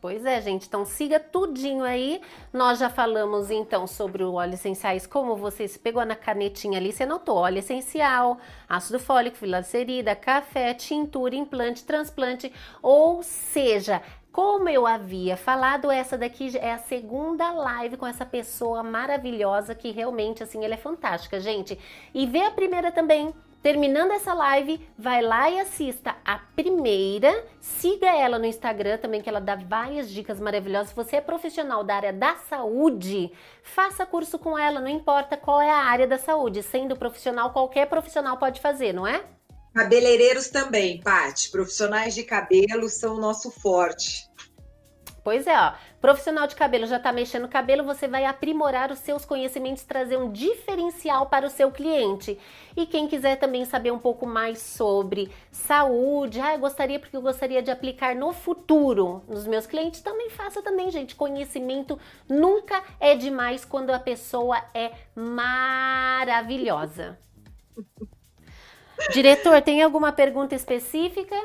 Pois é, gente. Então siga tudinho aí. Nós já falamos então sobre o óleo essenciais, como você se pegou na canetinha ali, você anotou óleo essencial, ácido fólico, filacerida, café, tintura, implante, transplante, ou seja, como eu havia falado, essa daqui é a segunda live com essa pessoa maravilhosa que realmente assim, ela é fantástica, gente. E vê a primeira também. Terminando essa live, vai lá e assista a primeira. Siga ela no Instagram também, que ela dá várias dicas maravilhosas. Se você é profissional da área da saúde, faça curso com ela, não importa qual é a área da saúde. Sendo profissional, qualquer profissional pode fazer, não é? Cabeleireiros também, Paty. Profissionais de cabelo são o nosso forte. Pois é, ó. Profissional de cabelo já tá mexendo no cabelo, você vai aprimorar os seus conhecimentos, trazer um diferencial para o seu cliente. E quem quiser também saber um pouco mais sobre saúde, ah, eu gostaria porque eu gostaria de aplicar no futuro nos meus clientes, também faça também, gente. Conhecimento nunca é demais quando a pessoa é maravilhosa. Diretor, tem alguma pergunta específica?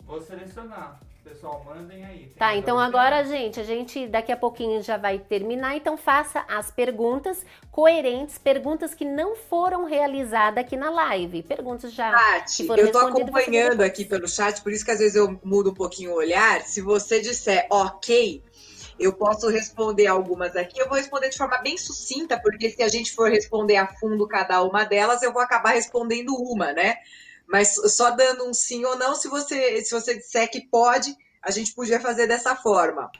Vou selecionar. Pessoal, mandem aí. Tem Tá, então agora, gente, a gente daqui a pouquinho já vai terminar, então faça as perguntas coerentes, perguntas que não foram realizadas aqui na live. Perguntas já foram eu tô acompanhando aqui pelo chat, por isso que às vezes eu mudo um pouquinho o olhar. Se você disser ok, eu posso responder algumas aqui. Eu vou responder de forma bem sucinta, porque se a gente for responder a fundo cada uma delas, eu vou acabar respondendo uma, né? Mas só dando um sim ou não, se você, se você disser que pode, a gente podia fazer dessa forma.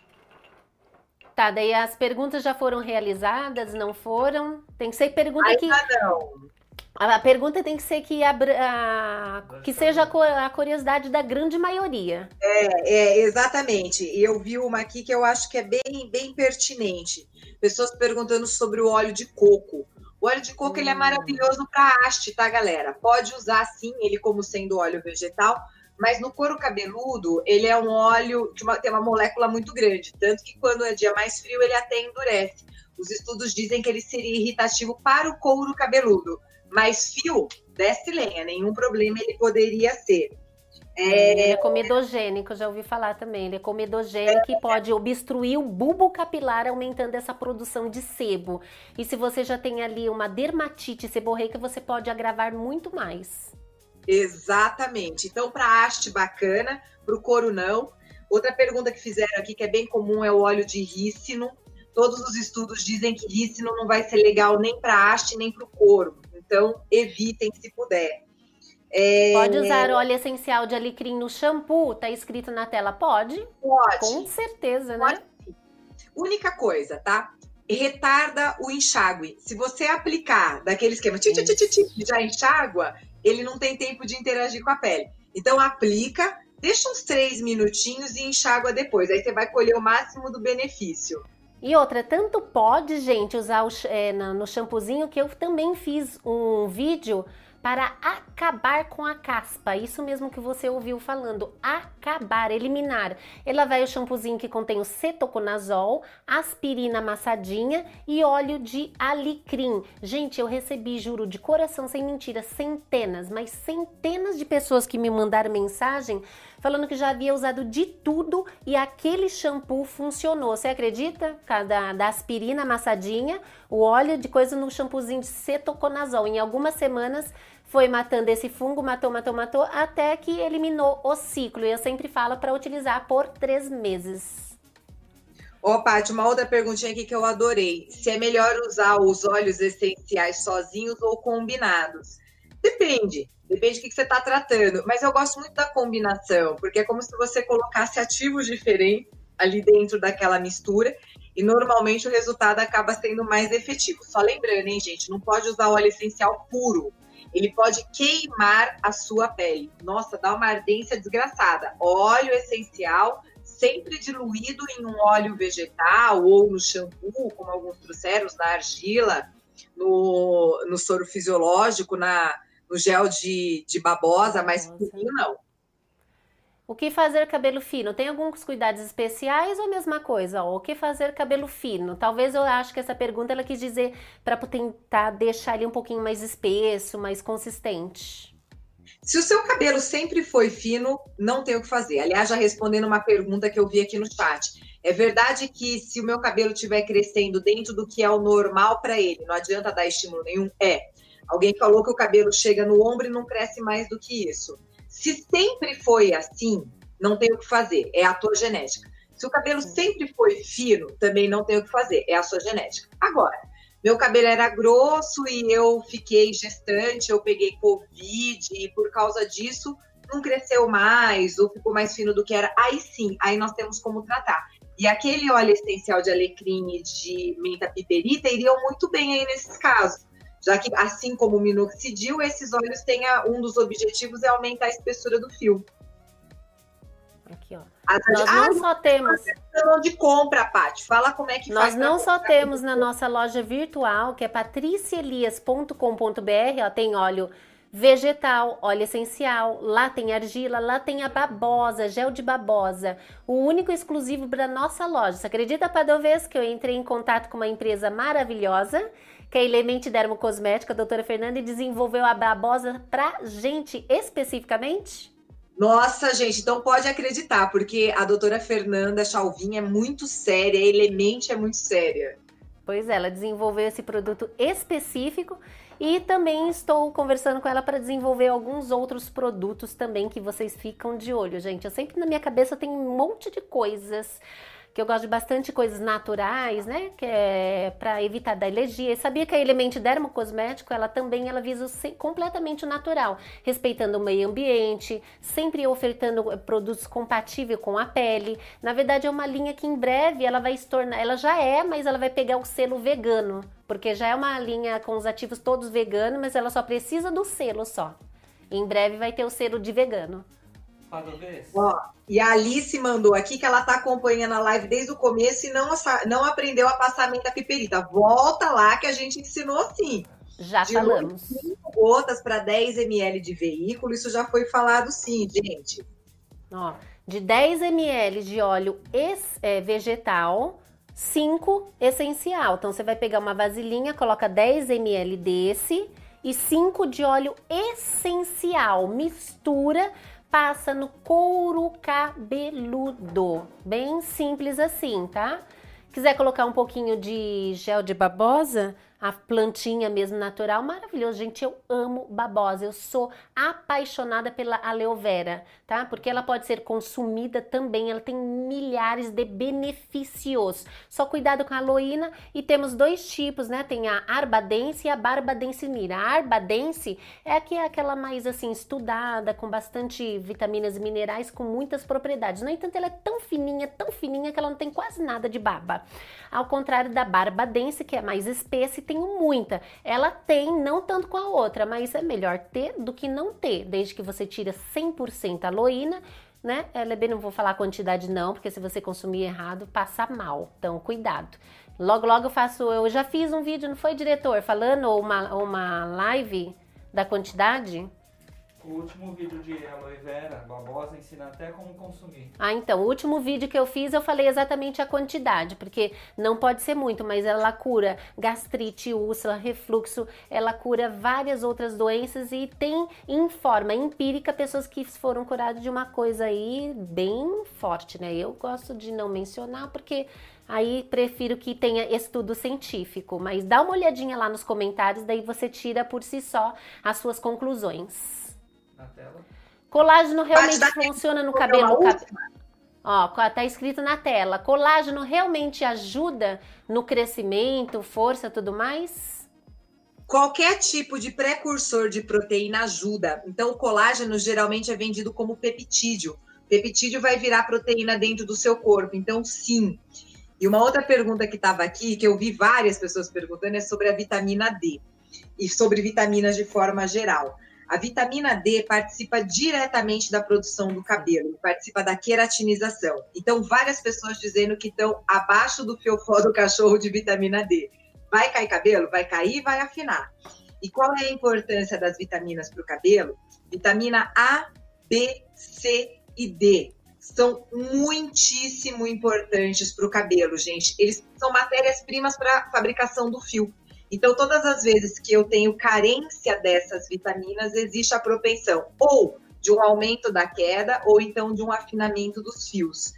Tá, daí as perguntas já foram realizadas, não foram? Tem que ser pergunta que Ainda não. a pergunta tem que ser que abra- a- que seja a curiosidade da grande maioria. É, exatamente. E eu vi uma aqui que eu acho que é bem, bem pertinente. Pessoas perguntando sobre o óleo de coco. O óleo de coco ele é Hum. maravilhoso para haste, tá, galera? Pode usar sim ele como sendo óleo vegetal, mas no couro cabeludo ele é um óleo que uma- tem uma molécula muito grande, tanto que quando é dia mais frio ele até endurece. Os estudos dizem que ele seria irritativo para o couro cabeludo, mas fio, desce lenha, nenhum problema ele poderia ser. Ele é comedogênico, já ouvi falar também. Ele é comedogênico e pode obstruir o bulbo capilar, aumentando essa produção de sebo. E se você já tem ali uma dermatite seborreica, você pode agravar muito mais. Exatamente. Então, para haste bacana, para o couro não. Outra pergunta que fizeram aqui, que é bem comum, é o óleo de rícino. Todos os estudos dizem que rícino não vai ser legal nem para haste, nem para o couro. Então, evitem se puder. É, Pode usar óleo essencial de alecrim no shampoo, tá escrito na tela? Pode? Pode. Com certeza, né? Pode Única coisa, tá? Retarda o enxágue. Se você aplicar daquele esquema, ti, ti, que já enxágua, ele não tem tempo de interagir com a pele. Então, aplica, deixa uns três minutinhos e enxágua depois. Aí você vai colher o máximo do benefício. E outra, tanto pode, gente, usar o, é, no shampoozinho que eu também fiz um vídeo para acabar com a caspa. Isso mesmo que você ouviu falando, acabar, eliminar. Ela vai o shampoozinho que contém o cetoconazol, aspirina amassadinha e óleo de alecrim. Gente, eu recebi, juro, de coração, sem mentira, centenas, mas centenas de pessoas que me mandaram mensagem falando que já havia usado de tudo e aquele shampoo funcionou. Você acredita? Da, da aspirina amassadinha, o óleo de coisa no shampoozinho de cetoconazol. Em algumas semanas foi matando esse fungo, matou, matou, matou, até que eliminou o ciclo. E eu sempre falo para utilizar por três meses. Ô, Paty, uma outra perguntinha aqui que eu adorei. Se é melhor usar os óleos essenciais sozinhos ou combinados? Depende. Depende do que você está tratando. Mas eu gosto muito da combinação, porque é como se você colocasse ativos diferentes ali dentro daquela mistura e normalmente o resultado acaba sendo mais efetivo. Só lembrando, hein, gente, não pode usar óleo essencial puro. Ele pode queimar a sua pele. Nossa, dá uma ardência desgraçada. Óleo essencial sempre diluído em um óleo vegetal ou no shampoo, como alguns trouxeram, na argila, no, no soro fisiológico, na, no gel de, de babosa, mas fino não. O que fazer cabelo fino? Tem alguns cuidados especiais ou a mesma coisa? O que fazer cabelo fino? Talvez eu acho que essa pergunta ela quis dizer para tentar deixar ele um pouquinho mais espesso, mais consistente. Se o seu cabelo sempre foi fino, não tem o que fazer. Aliás, já respondendo uma pergunta que eu vi aqui no chat. É verdade que se o meu cabelo estiver crescendo dentro do que é o normal para ele, não adianta dar estímulo nenhum? É. Alguém falou que o cabelo chega no ombro e não cresce mais do que isso. Se sempre foi assim, não tem o que fazer, é a tua genética. Se o cabelo sempre foi fino, também não tem o que fazer, é a sua genética. Agora, meu cabelo era grosso e eu fiquei gestante, eu peguei Covid e por causa disso não cresceu mais ou ficou mais fino do que era. Aí sim, aí nós temos como tratar. E aquele óleo essencial de alecrim e de menta piperita iriam muito bem aí nesses casos já que, assim como o minoxidil, esses óleos têm a, um dos objetivos é aumentar a espessura do fio. Aqui, ó. As, Nós ah, não só temos. De compra, Paty. Fala como é que Nós não só temos na nossa loja virtual, que é patricielias.com.br, ó, tem óleo vegetal, óleo essencial, lá tem argila, lá tem a babosa, gel de babosa, o único exclusivo para nossa loja. Você acredita, Padovez, que eu entrei em contato com uma empresa maravilhosa que é a Elemente Dermocosmética, a doutora Fernanda, e desenvolveu a babosa pra gente especificamente? Nossa, gente, então pode acreditar, porque a doutora Fernanda Chalvin é muito séria, a Elemente é muito séria. Pois é, ela desenvolveu esse produto específico e também estou conversando com ela para desenvolver alguns outros produtos também que vocês ficam de olho, gente. Eu sempre na minha cabeça tem um monte de coisas que eu gosto de bastante coisas naturais, né? Que é para evitar da alergia. Eu sabia que a Element Dermocosmético, ela também ela visa completamente o natural, respeitando o meio ambiente, sempre ofertando eh, produtos compatíveis com a pele. Na verdade, é uma linha que em breve ela vai se tornar, ela já é, mas ela vai pegar o selo vegano, porque já é uma linha com os ativos todos veganos, mas ela só precisa do selo só. Em breve vai ter o selo de vegano. Ó, e a Alice mandou aqui que ela tá acompanhando a live desde o começo e não, não aprendeu a passar menta piperita. Volta lá que a gente ensinou assim. Já de falamos. 5 gotas para 10 ml de veículo, isso já foi falado sim, gente. Ó, de 10 ml de óleo ex, é, vegetal, 5 essencial. Então você vai pegar uma vasilhinha, coloca 10 ml desse e 5 de óleo essencial. Mistura passa no couro cabeludo. Bem simples assim, tá? Quiser colocar um pouquinho de gel de babosa, a plantinha mesmo natural, maravilhoso, gente. Eu amo babosa, eu sou apaixonada pela aloe vera, tá? Porque ela pode ser consumida também, ela tem milhares de benefícios. Só cuidado com a aloína e temos dois tipos, né? Tem a arbadense e a barbadensinira. A arbadense é aqui é aquela mais assim estudada, com bastante vitaminas e minerais, com muitas propriedades. No entanto, ela é tão fininha, tão fininha que ela não tem quase nada de baba. Ao contrário da barbadense, que é mais espessa tenho muita. Ela tem, não tanto com a outra, mas é melhor ter do que não ter, desde que você tira 100% aloína, né? Ela é bem, não vou falar a quantidade não, porque se você consumir errado, passa mal. Então, cuidado. Logo, logo eu faço, eu já fiz um vídeo, não foi, diretor? Falando, ou uma, uma live da quantidade? O último vídeo de aloe vera babosa ensina até como consumir. Ah, então, o último vídeo que eu fiz eu falei exatamente a quantidade, porque não pode ser muito, mas ela cura gastrite, úlcera, refluxo, ela cura várias outras doenças e tem em forma empírica pessoas que foram curadas de uma coisa aí bem forte, né? Eu gosto de não mencionar porque aí prefiro que tenha estudo científico, mas dá uma olhadinha lá nos comentários, daí você tira por si só as suas conclusões na tela. Colágeno realmente funciona no cabelo. Ó, tá escrito na tela. Colágeno realmente ajuda no crescimento, força, tudo mais? Qualquer tipo de precursor de proteína ajuda. Então, o colágeno geralmente é vendido como peptídeo. Peptídeo vai virar proteína dentro do seu corpo. Então, sim. E uma outra pergunta que estava aqui, que eu vi várias pessoas perguntando, é sobre a vitamina D e sobre vitaminas de forma geral. A vitamina D participa diretamente da produção do cabelo, participa da queratinização. Então, várias pessoas dizendo que estão abaixo do fiofó do cachorro de vitamina D. Vai cair cabelo? Vai cair, vai afinar. E qual é a importância das vitaminas para o cabelo? Vitamina A, B, C e D são muitíssimo importantes para o cabelo, gente. Eles são matérias-primas para a fabricação do fio. Então, todas as vezes que eu tenho carência dessas vitaminas, existe a propensão ou de um aumento da queda ou então de um afinamento dos fios.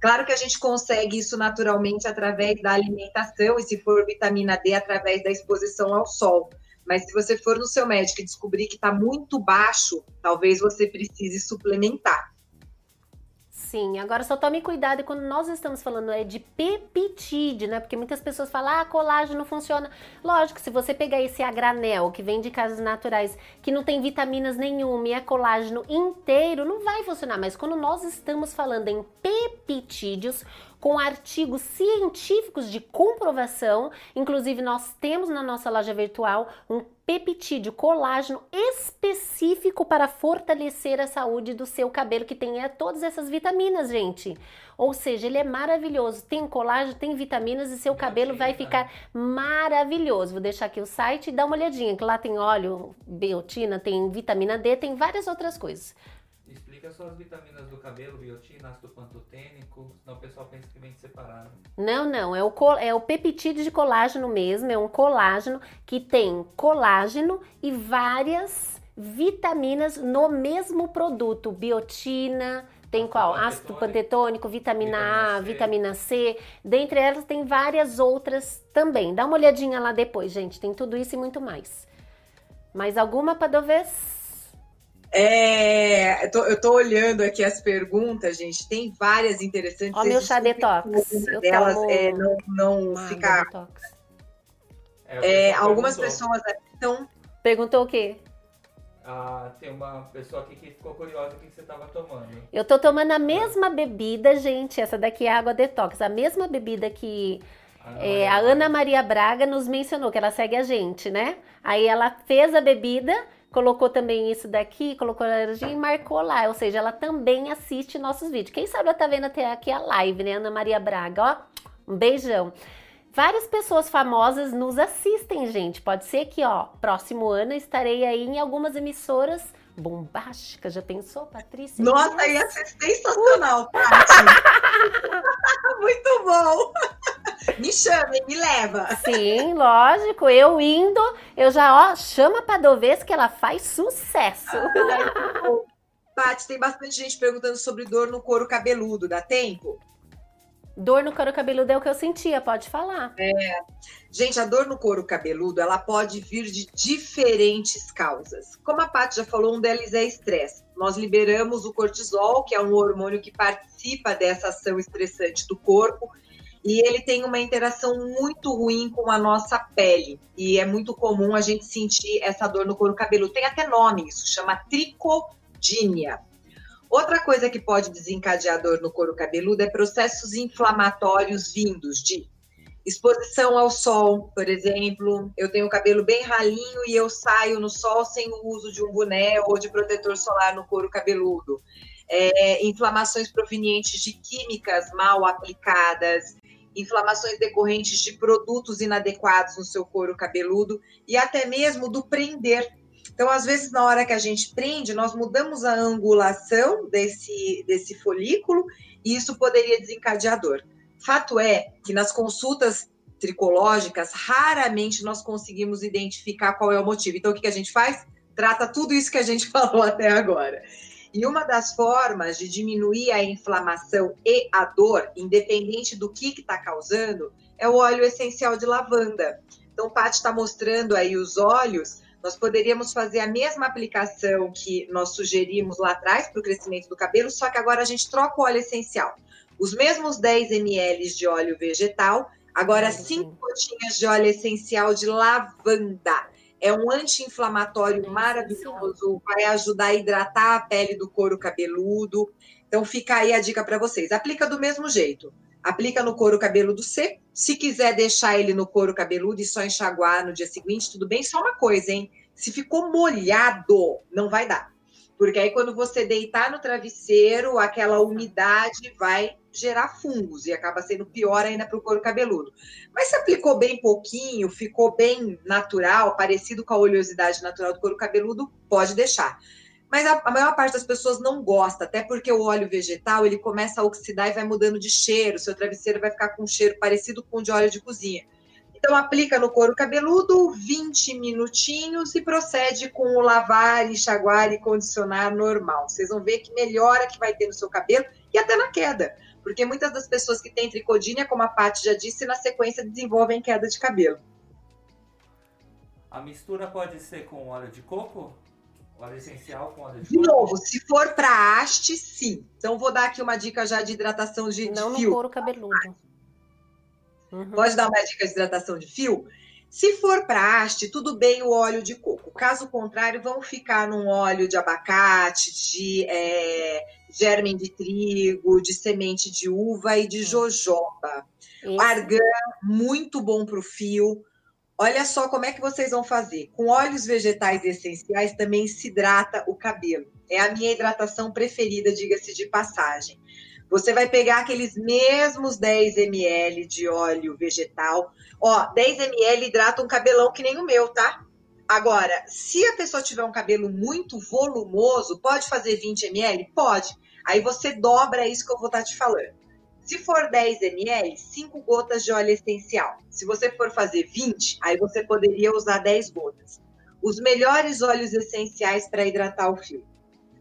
Claro que a gente consegue isso naturalmente através da alimentação e se for vitamina D através da exposição ao sol. Mas se você for no seu médico e descobrir que está muito baixo, talvez você precise suplementar. Sim, agora só tome cuidado quando nós estamos falando é de peptide, né? Porque muitas pessoas falam, ah, colágeno funciona. Lógico, se você pegar esse a granel, que vem de casas naturais, que não tem vitaminas nenhuma e é colágeno inteiro, não vai funcionar. Mas quando nós estamos falando em peptídeos, com artigos científicos de comprovação. Inclusive, nós temos na nossa loja virtual um peptídeo colágeno específico para fortalecer a saúde do seu cabelo, que tem é, todas essas vitaminas, gente. Ou seja, ele é maravilhoso. Tem colágeno, tem vitaminas e seu cabelo vai ficar maravilhoso. Vou deixar aqui o site e dar uma olhadinha, que lá tem óleo, biotina, tem vitamina D, tem várias outras coisas. Explica só as vitaminas do cabelo, biotina, ácido pantotênico, senão o pessoal pensa que vem separado. Não, não, é o, é o peptídeo de colágeno mesmo, é um colágeno que tem colágeno e várias vitaminas no mesmo produto, biotina, tem qual? Ácido pantetônico, vitamina, vitamina A, C. vitamina C. Dentre elas tem várias outras também. Dá uma olhadinha lá depois, gente. Tem tudo isso e muito mais. Mais alguma, Padovez? É, eu, tô, eu tô olhando aqui as perguntas, gente. Tem várias interessantes. Ó, meu chá detox. Eu delas tomo... é não, não ah, ficar. É, é algumas pessoas estão. Perguntou o quê? Ah, tem uma pessoa aqui que ficou curiosa o que você estava tomando. Eu tô tomando a mesma bebida, gente. Essa daqui é água detox. A mesma bebida que Ana é, a Ana Maria Braga nos mencionou, que ela segue a gente, né? Aí ela fez a bebida colocou também isso daqui, colocou alergia e marcou lá. Ou seja, ela também assiste nossos vídeos. Quem sabe ela tá vendo até aqui a live, né? Ana Maria Braga, ó. Um beijão. Várias pessoas famosas nos assistem, gente. Pode ser que, ó, próximo ano estarei aí em algumas emissoras bombásticas. Já pensou, Patrícia? Nossa, ia ser sensacional, Paty. Muito bom. Me chame, me leva. Sim, lógico. Eu indo, eu já, ó, chama a Dovez que ela faz sucesso. Paty, tem bastante gente perguntando sobre dor no couro cabeludo. Dá tempo? Dor no couro cabeludo é o que eu sentia, pode falar. É. Gente, a dor no couro cabeludo, ela pode vir de diferentes causas. Como a Paty já falou, um deles é estresse. Nós liberamos o cortisol, que é um hormônio que participa dessa ação estressante do corpo, e ele tem uma interação muito ruim com a nossa pele. E é muito comum a gente sentir essa dor no couro cabeludo. Tem até nome isso, chama tricodínia. Outra coisa que pode desencadear dor no couro cabeludo é processos inflamatórios vindos de exposição ao sol, por exemplo. Eu tenho o cabelo bem ralinho e eu saio no sol sem o uso de um boné ou de protetor solar no couro cabeludo. É, inflamações provenientes de químicas mal aplicadas, inflamações decorrentes de produtos inadequados no seu couro cabeludo e até mesmo do prender Então, às vezes, na hora que a gente prende, nós mudamos a angulação desse, desse folículo e isso poderia desencadear dor. Fato é que nas consultas tricológicas, raramente nós conseguimos identificar qual é o motivo. Então, o que a gente faz? Trata tudo isso que a gente falou até agora. E uma das formas de diminuir a inflamação e a dor, independente do que está causando, é o óleo essencial de lavanda. Então, Paty está mostrando aí os óleos. Nós poderíamos fazer a mesma aplicação que nós sugerimos lá atrás para o crescimento do cabelo, só que agora a gente troca o óleo essencial. Os mesmos 10 ml de óleo vegetal, agora 5 gotinhas de óleo essencial de lavanda é um anti-inflamatório maravilhoso, vai ajudar a hidratar a pele do couro cabeludo. Então fica aí a dica para vocês. Aplica do mesmo jeito. Aplica no couro cabeludo seco. Se quiser deixar ele no couro cabeludo e só enxaguar no dia seguinte, tudo bem. Só uma coisa, hein? Se ficou molhado, não vai dar. Porque aí quando você deitar no travesseiro, aquela umidade vai gerar fungos e acaba sendo pior ainda para o couro cabeludo. Mas se aplicou bem pouquinho, ficou bem natural, parecido com a oleosidade natural do couro cabeludo, pode deixar. Mas a, a, maior parte das pessoas não gosta, até porque o óleo vegetal ele começa a oxidar e vai mudando de cheiro. Seu travesseiro vai ficar com um cheiro parecido com o de óleo de cozinha. Então aplica no couro cabeludo 20 minutinhos e procede com o lavar, enxaguar e condicionar normal. Vocês vão ver que melhora que vai ter no seu cabelo e até na queda. Porque muitas das pessoas que têm tricodínia, como a Paty já disse, na sequência desenvolvem queda de cabelo. A mistura pode ser com óleo de coco? Óleo essencial com óleo de, de novo, se for para haste, sim. Então vou dar aqui uma dica já de hidratação de, Não de fio. no couro cabeludo. Uhum. Pode dar uma dica de hidratação de fio? Se for para haste, tudo bem o óleo de coco. Caso contrário, vão ficar num óleo de abacate, de é, germe de trigo, de semente de uva e de jojoba. Isso. Argan, muito bom para o fio. Olha só como é que vocês vão fazer. Com óleos vegetais essenciais também se hidrata o cabelo. É a minha hidratação preferida, diga-se de passagem. Você vai pegar aqueles mesmos 10 ml de óleo vegetal. Ó, 10 ml hidrata um cabelão que nem o meu, tá? Agora, se a pessoa tiver um cabelo muito volumoso, pode fazer 20 ml? Pode. Aí você dobra isso que eu vou estar tá te falando. Se for 10 ml, 5 gotas de óleo essencial. Se você for fazer 20, aí você poderia usar 10 gotas. Os melhores óleos essenciais para hidratar o fio: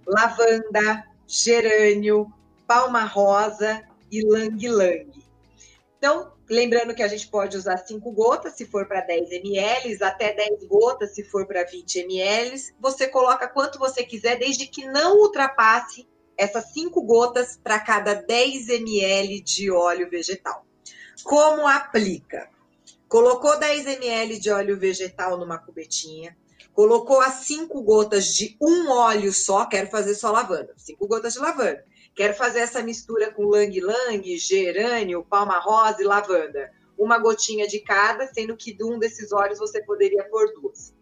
lavanda, gerânio, palma rosa e lang lang. Então, lembrando que a gente pode usar 5 gotas se for para 10 ml, até 10 gotas se for para 20 ml. Você coloca quanto você quiser, desde que não ultrapasse essas 5 gotas para cada 10 ml de óleo vegetal. Como aplica? Colocou 10 ml de óleo vegetal numa cubetinha, colocou as 5 gotas de um óleo só, quero fazer só lavanda, 5 gotas de lavanda. Quero fazer essa mistura com lang-lang, gerânio, palma rosa e lavanda. Uma gotinha de cada, sendo que de um desses óleos você poderia pôr duas.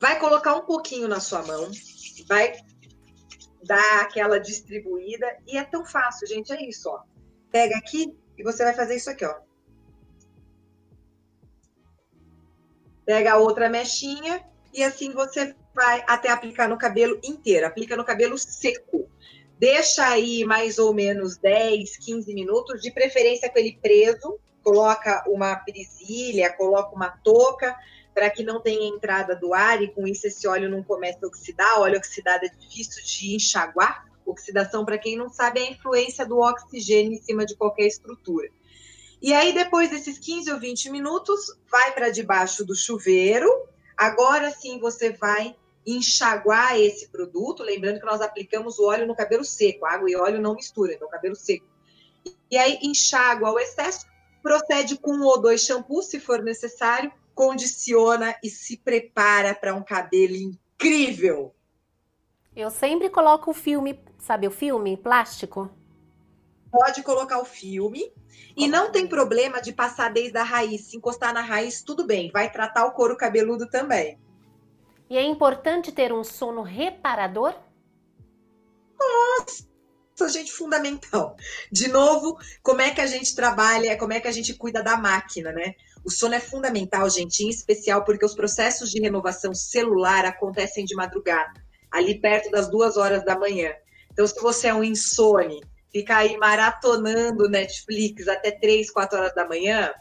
Vai colocar um pouquinho na sua mão, vai dar aquela distribuída e é tão fácil, gente, é isso, ó. Pega aqui e você vai fazer isso aqui, ó. Pega a outra mechinha e assim você vai até aplicar no cabelo inteiro. Aplica no cabelo seco. Deixa aí mais ou menos 10, 15 minutos, de preferência com ele preso. Coloca uma presilha, coloca uma touca para que não tenha entrada do ar e com isso esse óleo não comece a oxidar. O óleo oxidado é difícil de enxaguar. Oxidação, para quem não sabe, é a influência do oxigênio em cima de qualquer estrutura. E aí, depois desses 15 ou 20 minutos, vai para debaixo do chuveiro. Agora sim você vai enxaguar esse produto, lembrando que nós aplicamos o óleo no cabelo seco, água e óleo não mistura, então cabelo seco. E aí enxágua o excesso, procede com um ou dois shampoos, se for necessário, condiciona e se prepara para um cabelo incrível. Eu sempre coloco o filme, sabe o filme plástico? Pode colocar o filme. E não tem problema de passar desde a raiz. Se encostar na raiz, tudo bem. Vai tratar o couro cabeludo também. E é importante ter um sono reparador? Nossa, gente, fundamental. De novo, como é que a gente trabalha, como é que a gente cuida da máquina, né? O sono é fundamental, gente, em especial porque os processos de renovação celular acontecem de madrugada, ali perto das duas horas da manhã. Então, se você é um insone, fica aí maratonando Netflix até três, quatro horas da manhã,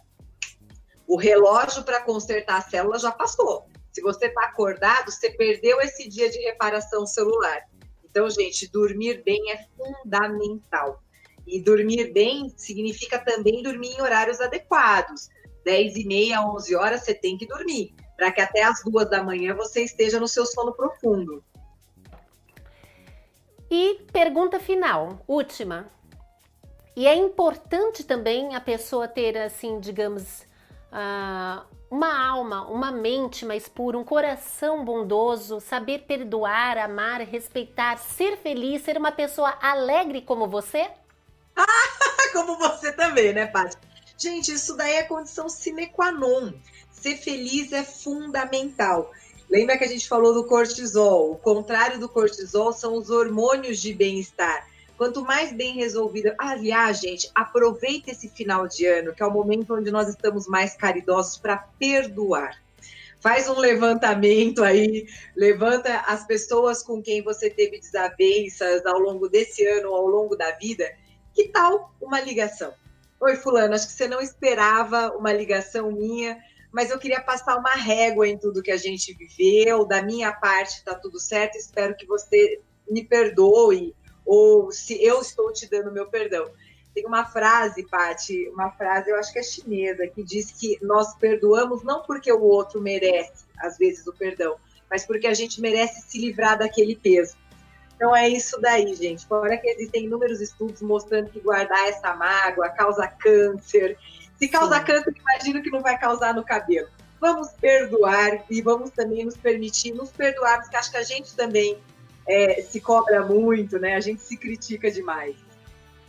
o relógio para consertar a célula já passou. Se você está acordado, você perdeu esse dia de reparação celular. Então, gente, dormir bem é fundamental. E dormir bem significa também dormir em horários adequados. 10 e meia, 11 horas, você tem que dormir, para que até as duas da manhã você esteja no seu sono profundo. E pergunta final, última. E é importante também a pessoa ter, assim, digamos, uh, uma alma, uma mente mais pura, um coração bondoso, saber perdoar, amar, respeitar, ser feliz, ser uma pessoa alegre como você? como você também, né, Paty? Gente, isso daí é condição sine qua non. Ser feliz é fundamental. Lembra que a gente falou do cortisol? O contrário do cortisol são os hormônios de bem-estar. Quanto mais bem resolvida. Aliás, gente, aproveita esse final de ano, que é o momento onde nós estamos mais caridosos para perdoar. Faz um levantamento aí, levanta as pessoas com quem você teve desavenças ao longo desse ano, ao longo da vida. Que tal uma ligação? Oi, Fulano, acho que você não esperava uma ligação minha, mas eu queria passar uma régua em tudo que a gente viveu. Da minha parte, está tudo certo. Espero que você me perdoe, ou se eu estou te dando meu perdão. Tem uma frase, Pati, uma frase, eu acho que é chinesa, que diz que nós perdoamos não porque o outro merece, às vezes, o perdão, mas porque a gente merece se livrar daquele peso. Então é isso daí, gente. Fora que existem inúmeros estudos mostrando que guardar essa mágoa causa câncer, se causa Sim. câncer, imagino que não vai causar no cabelo. Vamos perdoar e vamos também nos permitir nos perdoar, porque acho que a gente também é, se cobra muito, né? A gente se critica demais.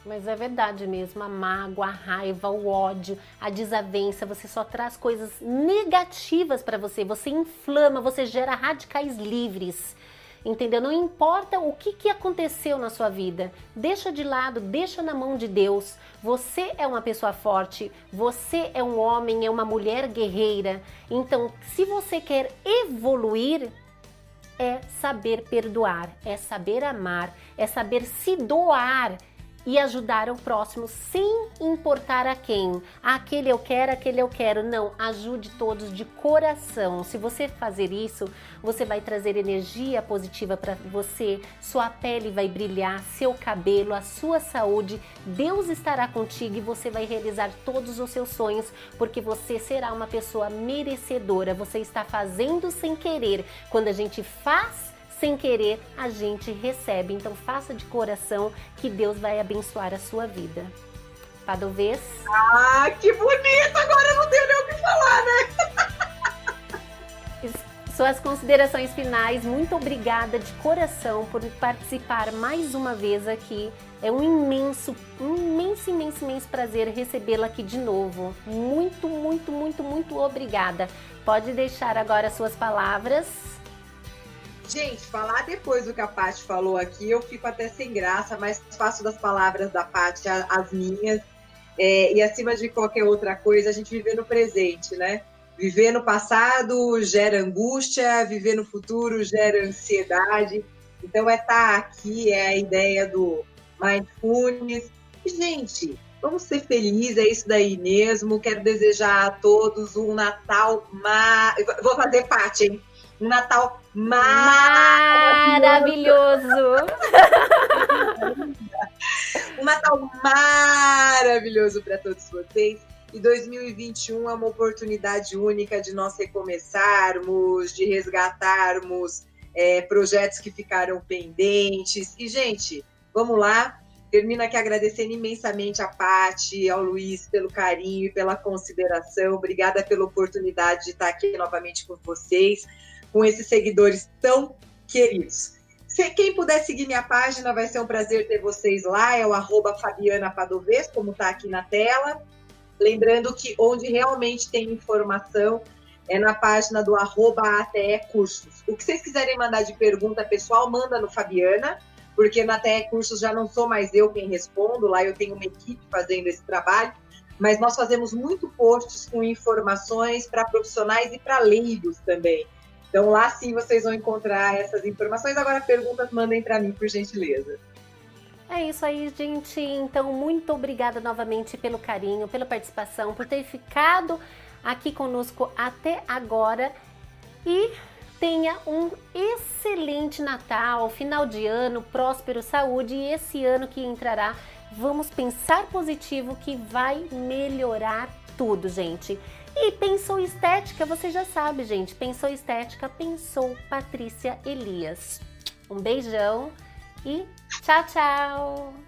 Mas é verdade mesmo, a mágoa, a raiva, o ódio, a desavença, você só traz coisas negativas para você, você inflama, você gera radicais livres entendeu? Não importa o que, que aconteceu na sua vida, deixa de lado, deixa na mão de Deus. Você é uma pessoa forte, você é um homem, é uma mulher guerreira. Então, se você quer evoluir, é saber perdoar, é saber amar, é saber se doar e ajudar o próximo sem importar a quem. Aquele eu quero, aquele eu quero. Não, ajude todos de coração. Se você fazer isso, você vai trazer energia positiva para você, sua pele vai brilhar, seu cabelo, a sua saúde. Deus estará contigo e você vai realizar todos os seus sonhos, porque você será uma pessoa merecedora. Você está fazendo sem querer. Quando a gente faz sem querer a gente recebe. Então faça de coração que Deus vai abençoar a sua vida. Padovês. Ah, que bonito! Agora eu não tenho nem o que falar, né? Suas considerações finais, muito obrigada de coração por participar mais uma vez aqui. É um imenso, imenso, imenso, imenso prazer recebê-la aqui de novo. Muito, muito, muito, muito obrigada. Pode deixar agora suas palavras. Gente, falar depois do que a Paty falou aqui, eu fico até sem graça, mas faço das palavras da Paty as minhas. É, e acima de qualquer outra coisa, a gente viver no presente, né? Viver no passado gera angústia, viver no futuro gera ansiedade. Então, é estar tá aqui, é a ideia do mindfulness. E, gente, vamos ser felizes, é isso daí mesmo. Quero desejar a todos um Natal. Ma... Vou fazer parte, hein? Um Natal maravilhoso. um Natal maravilhoso para todos vocês. E 2021 é uma oportunidade única de nós recomeçarmos, de resgatarmos é, projetos que ficaram pendentes. E, gente, vamos lá. Termino aqui agradecendo imensamente a Pati, ao Luiz pelo carinho e pela consideração. Obrigada pela oportunidade de estar aqui novamente com vocês com esses seguidores tão queridos. Se quem puder seguir minha página, vai ser um prazer ter vocês lá. É o arroba Fabiana Padovez, como está aqui na tela. Lembrando que onde realmente tem informação é na página do arroba ATE Cursos. O que vocês quiserem mandar de pergunta pessoal, manda no Fabiana, porque na ATE Cursos já não sou mais eu quem respondo, lá eu tenho uma equipe fazendo esse trabalho. mas nós fazemos muito posts com informações para profissionais e para leigos também. Então lá sim vocês vão encontrar essas informações. Agora perguntas mandem para mim, por gentileza. É isso aí, gente. Então, muito obrigada novamente pelo carinho, pela participação, por ter ficado aqui conosco até agora. E tenha um excelente Natal, final de ano, próspero, saúde. E esse ano que entrará, vamos pensar positivo que vai melhorar tudo, gente. E pensou estética, você já sabe, gente. Pensou estética, pensou Patrícia Elias. Um beijão e tchau, tchau!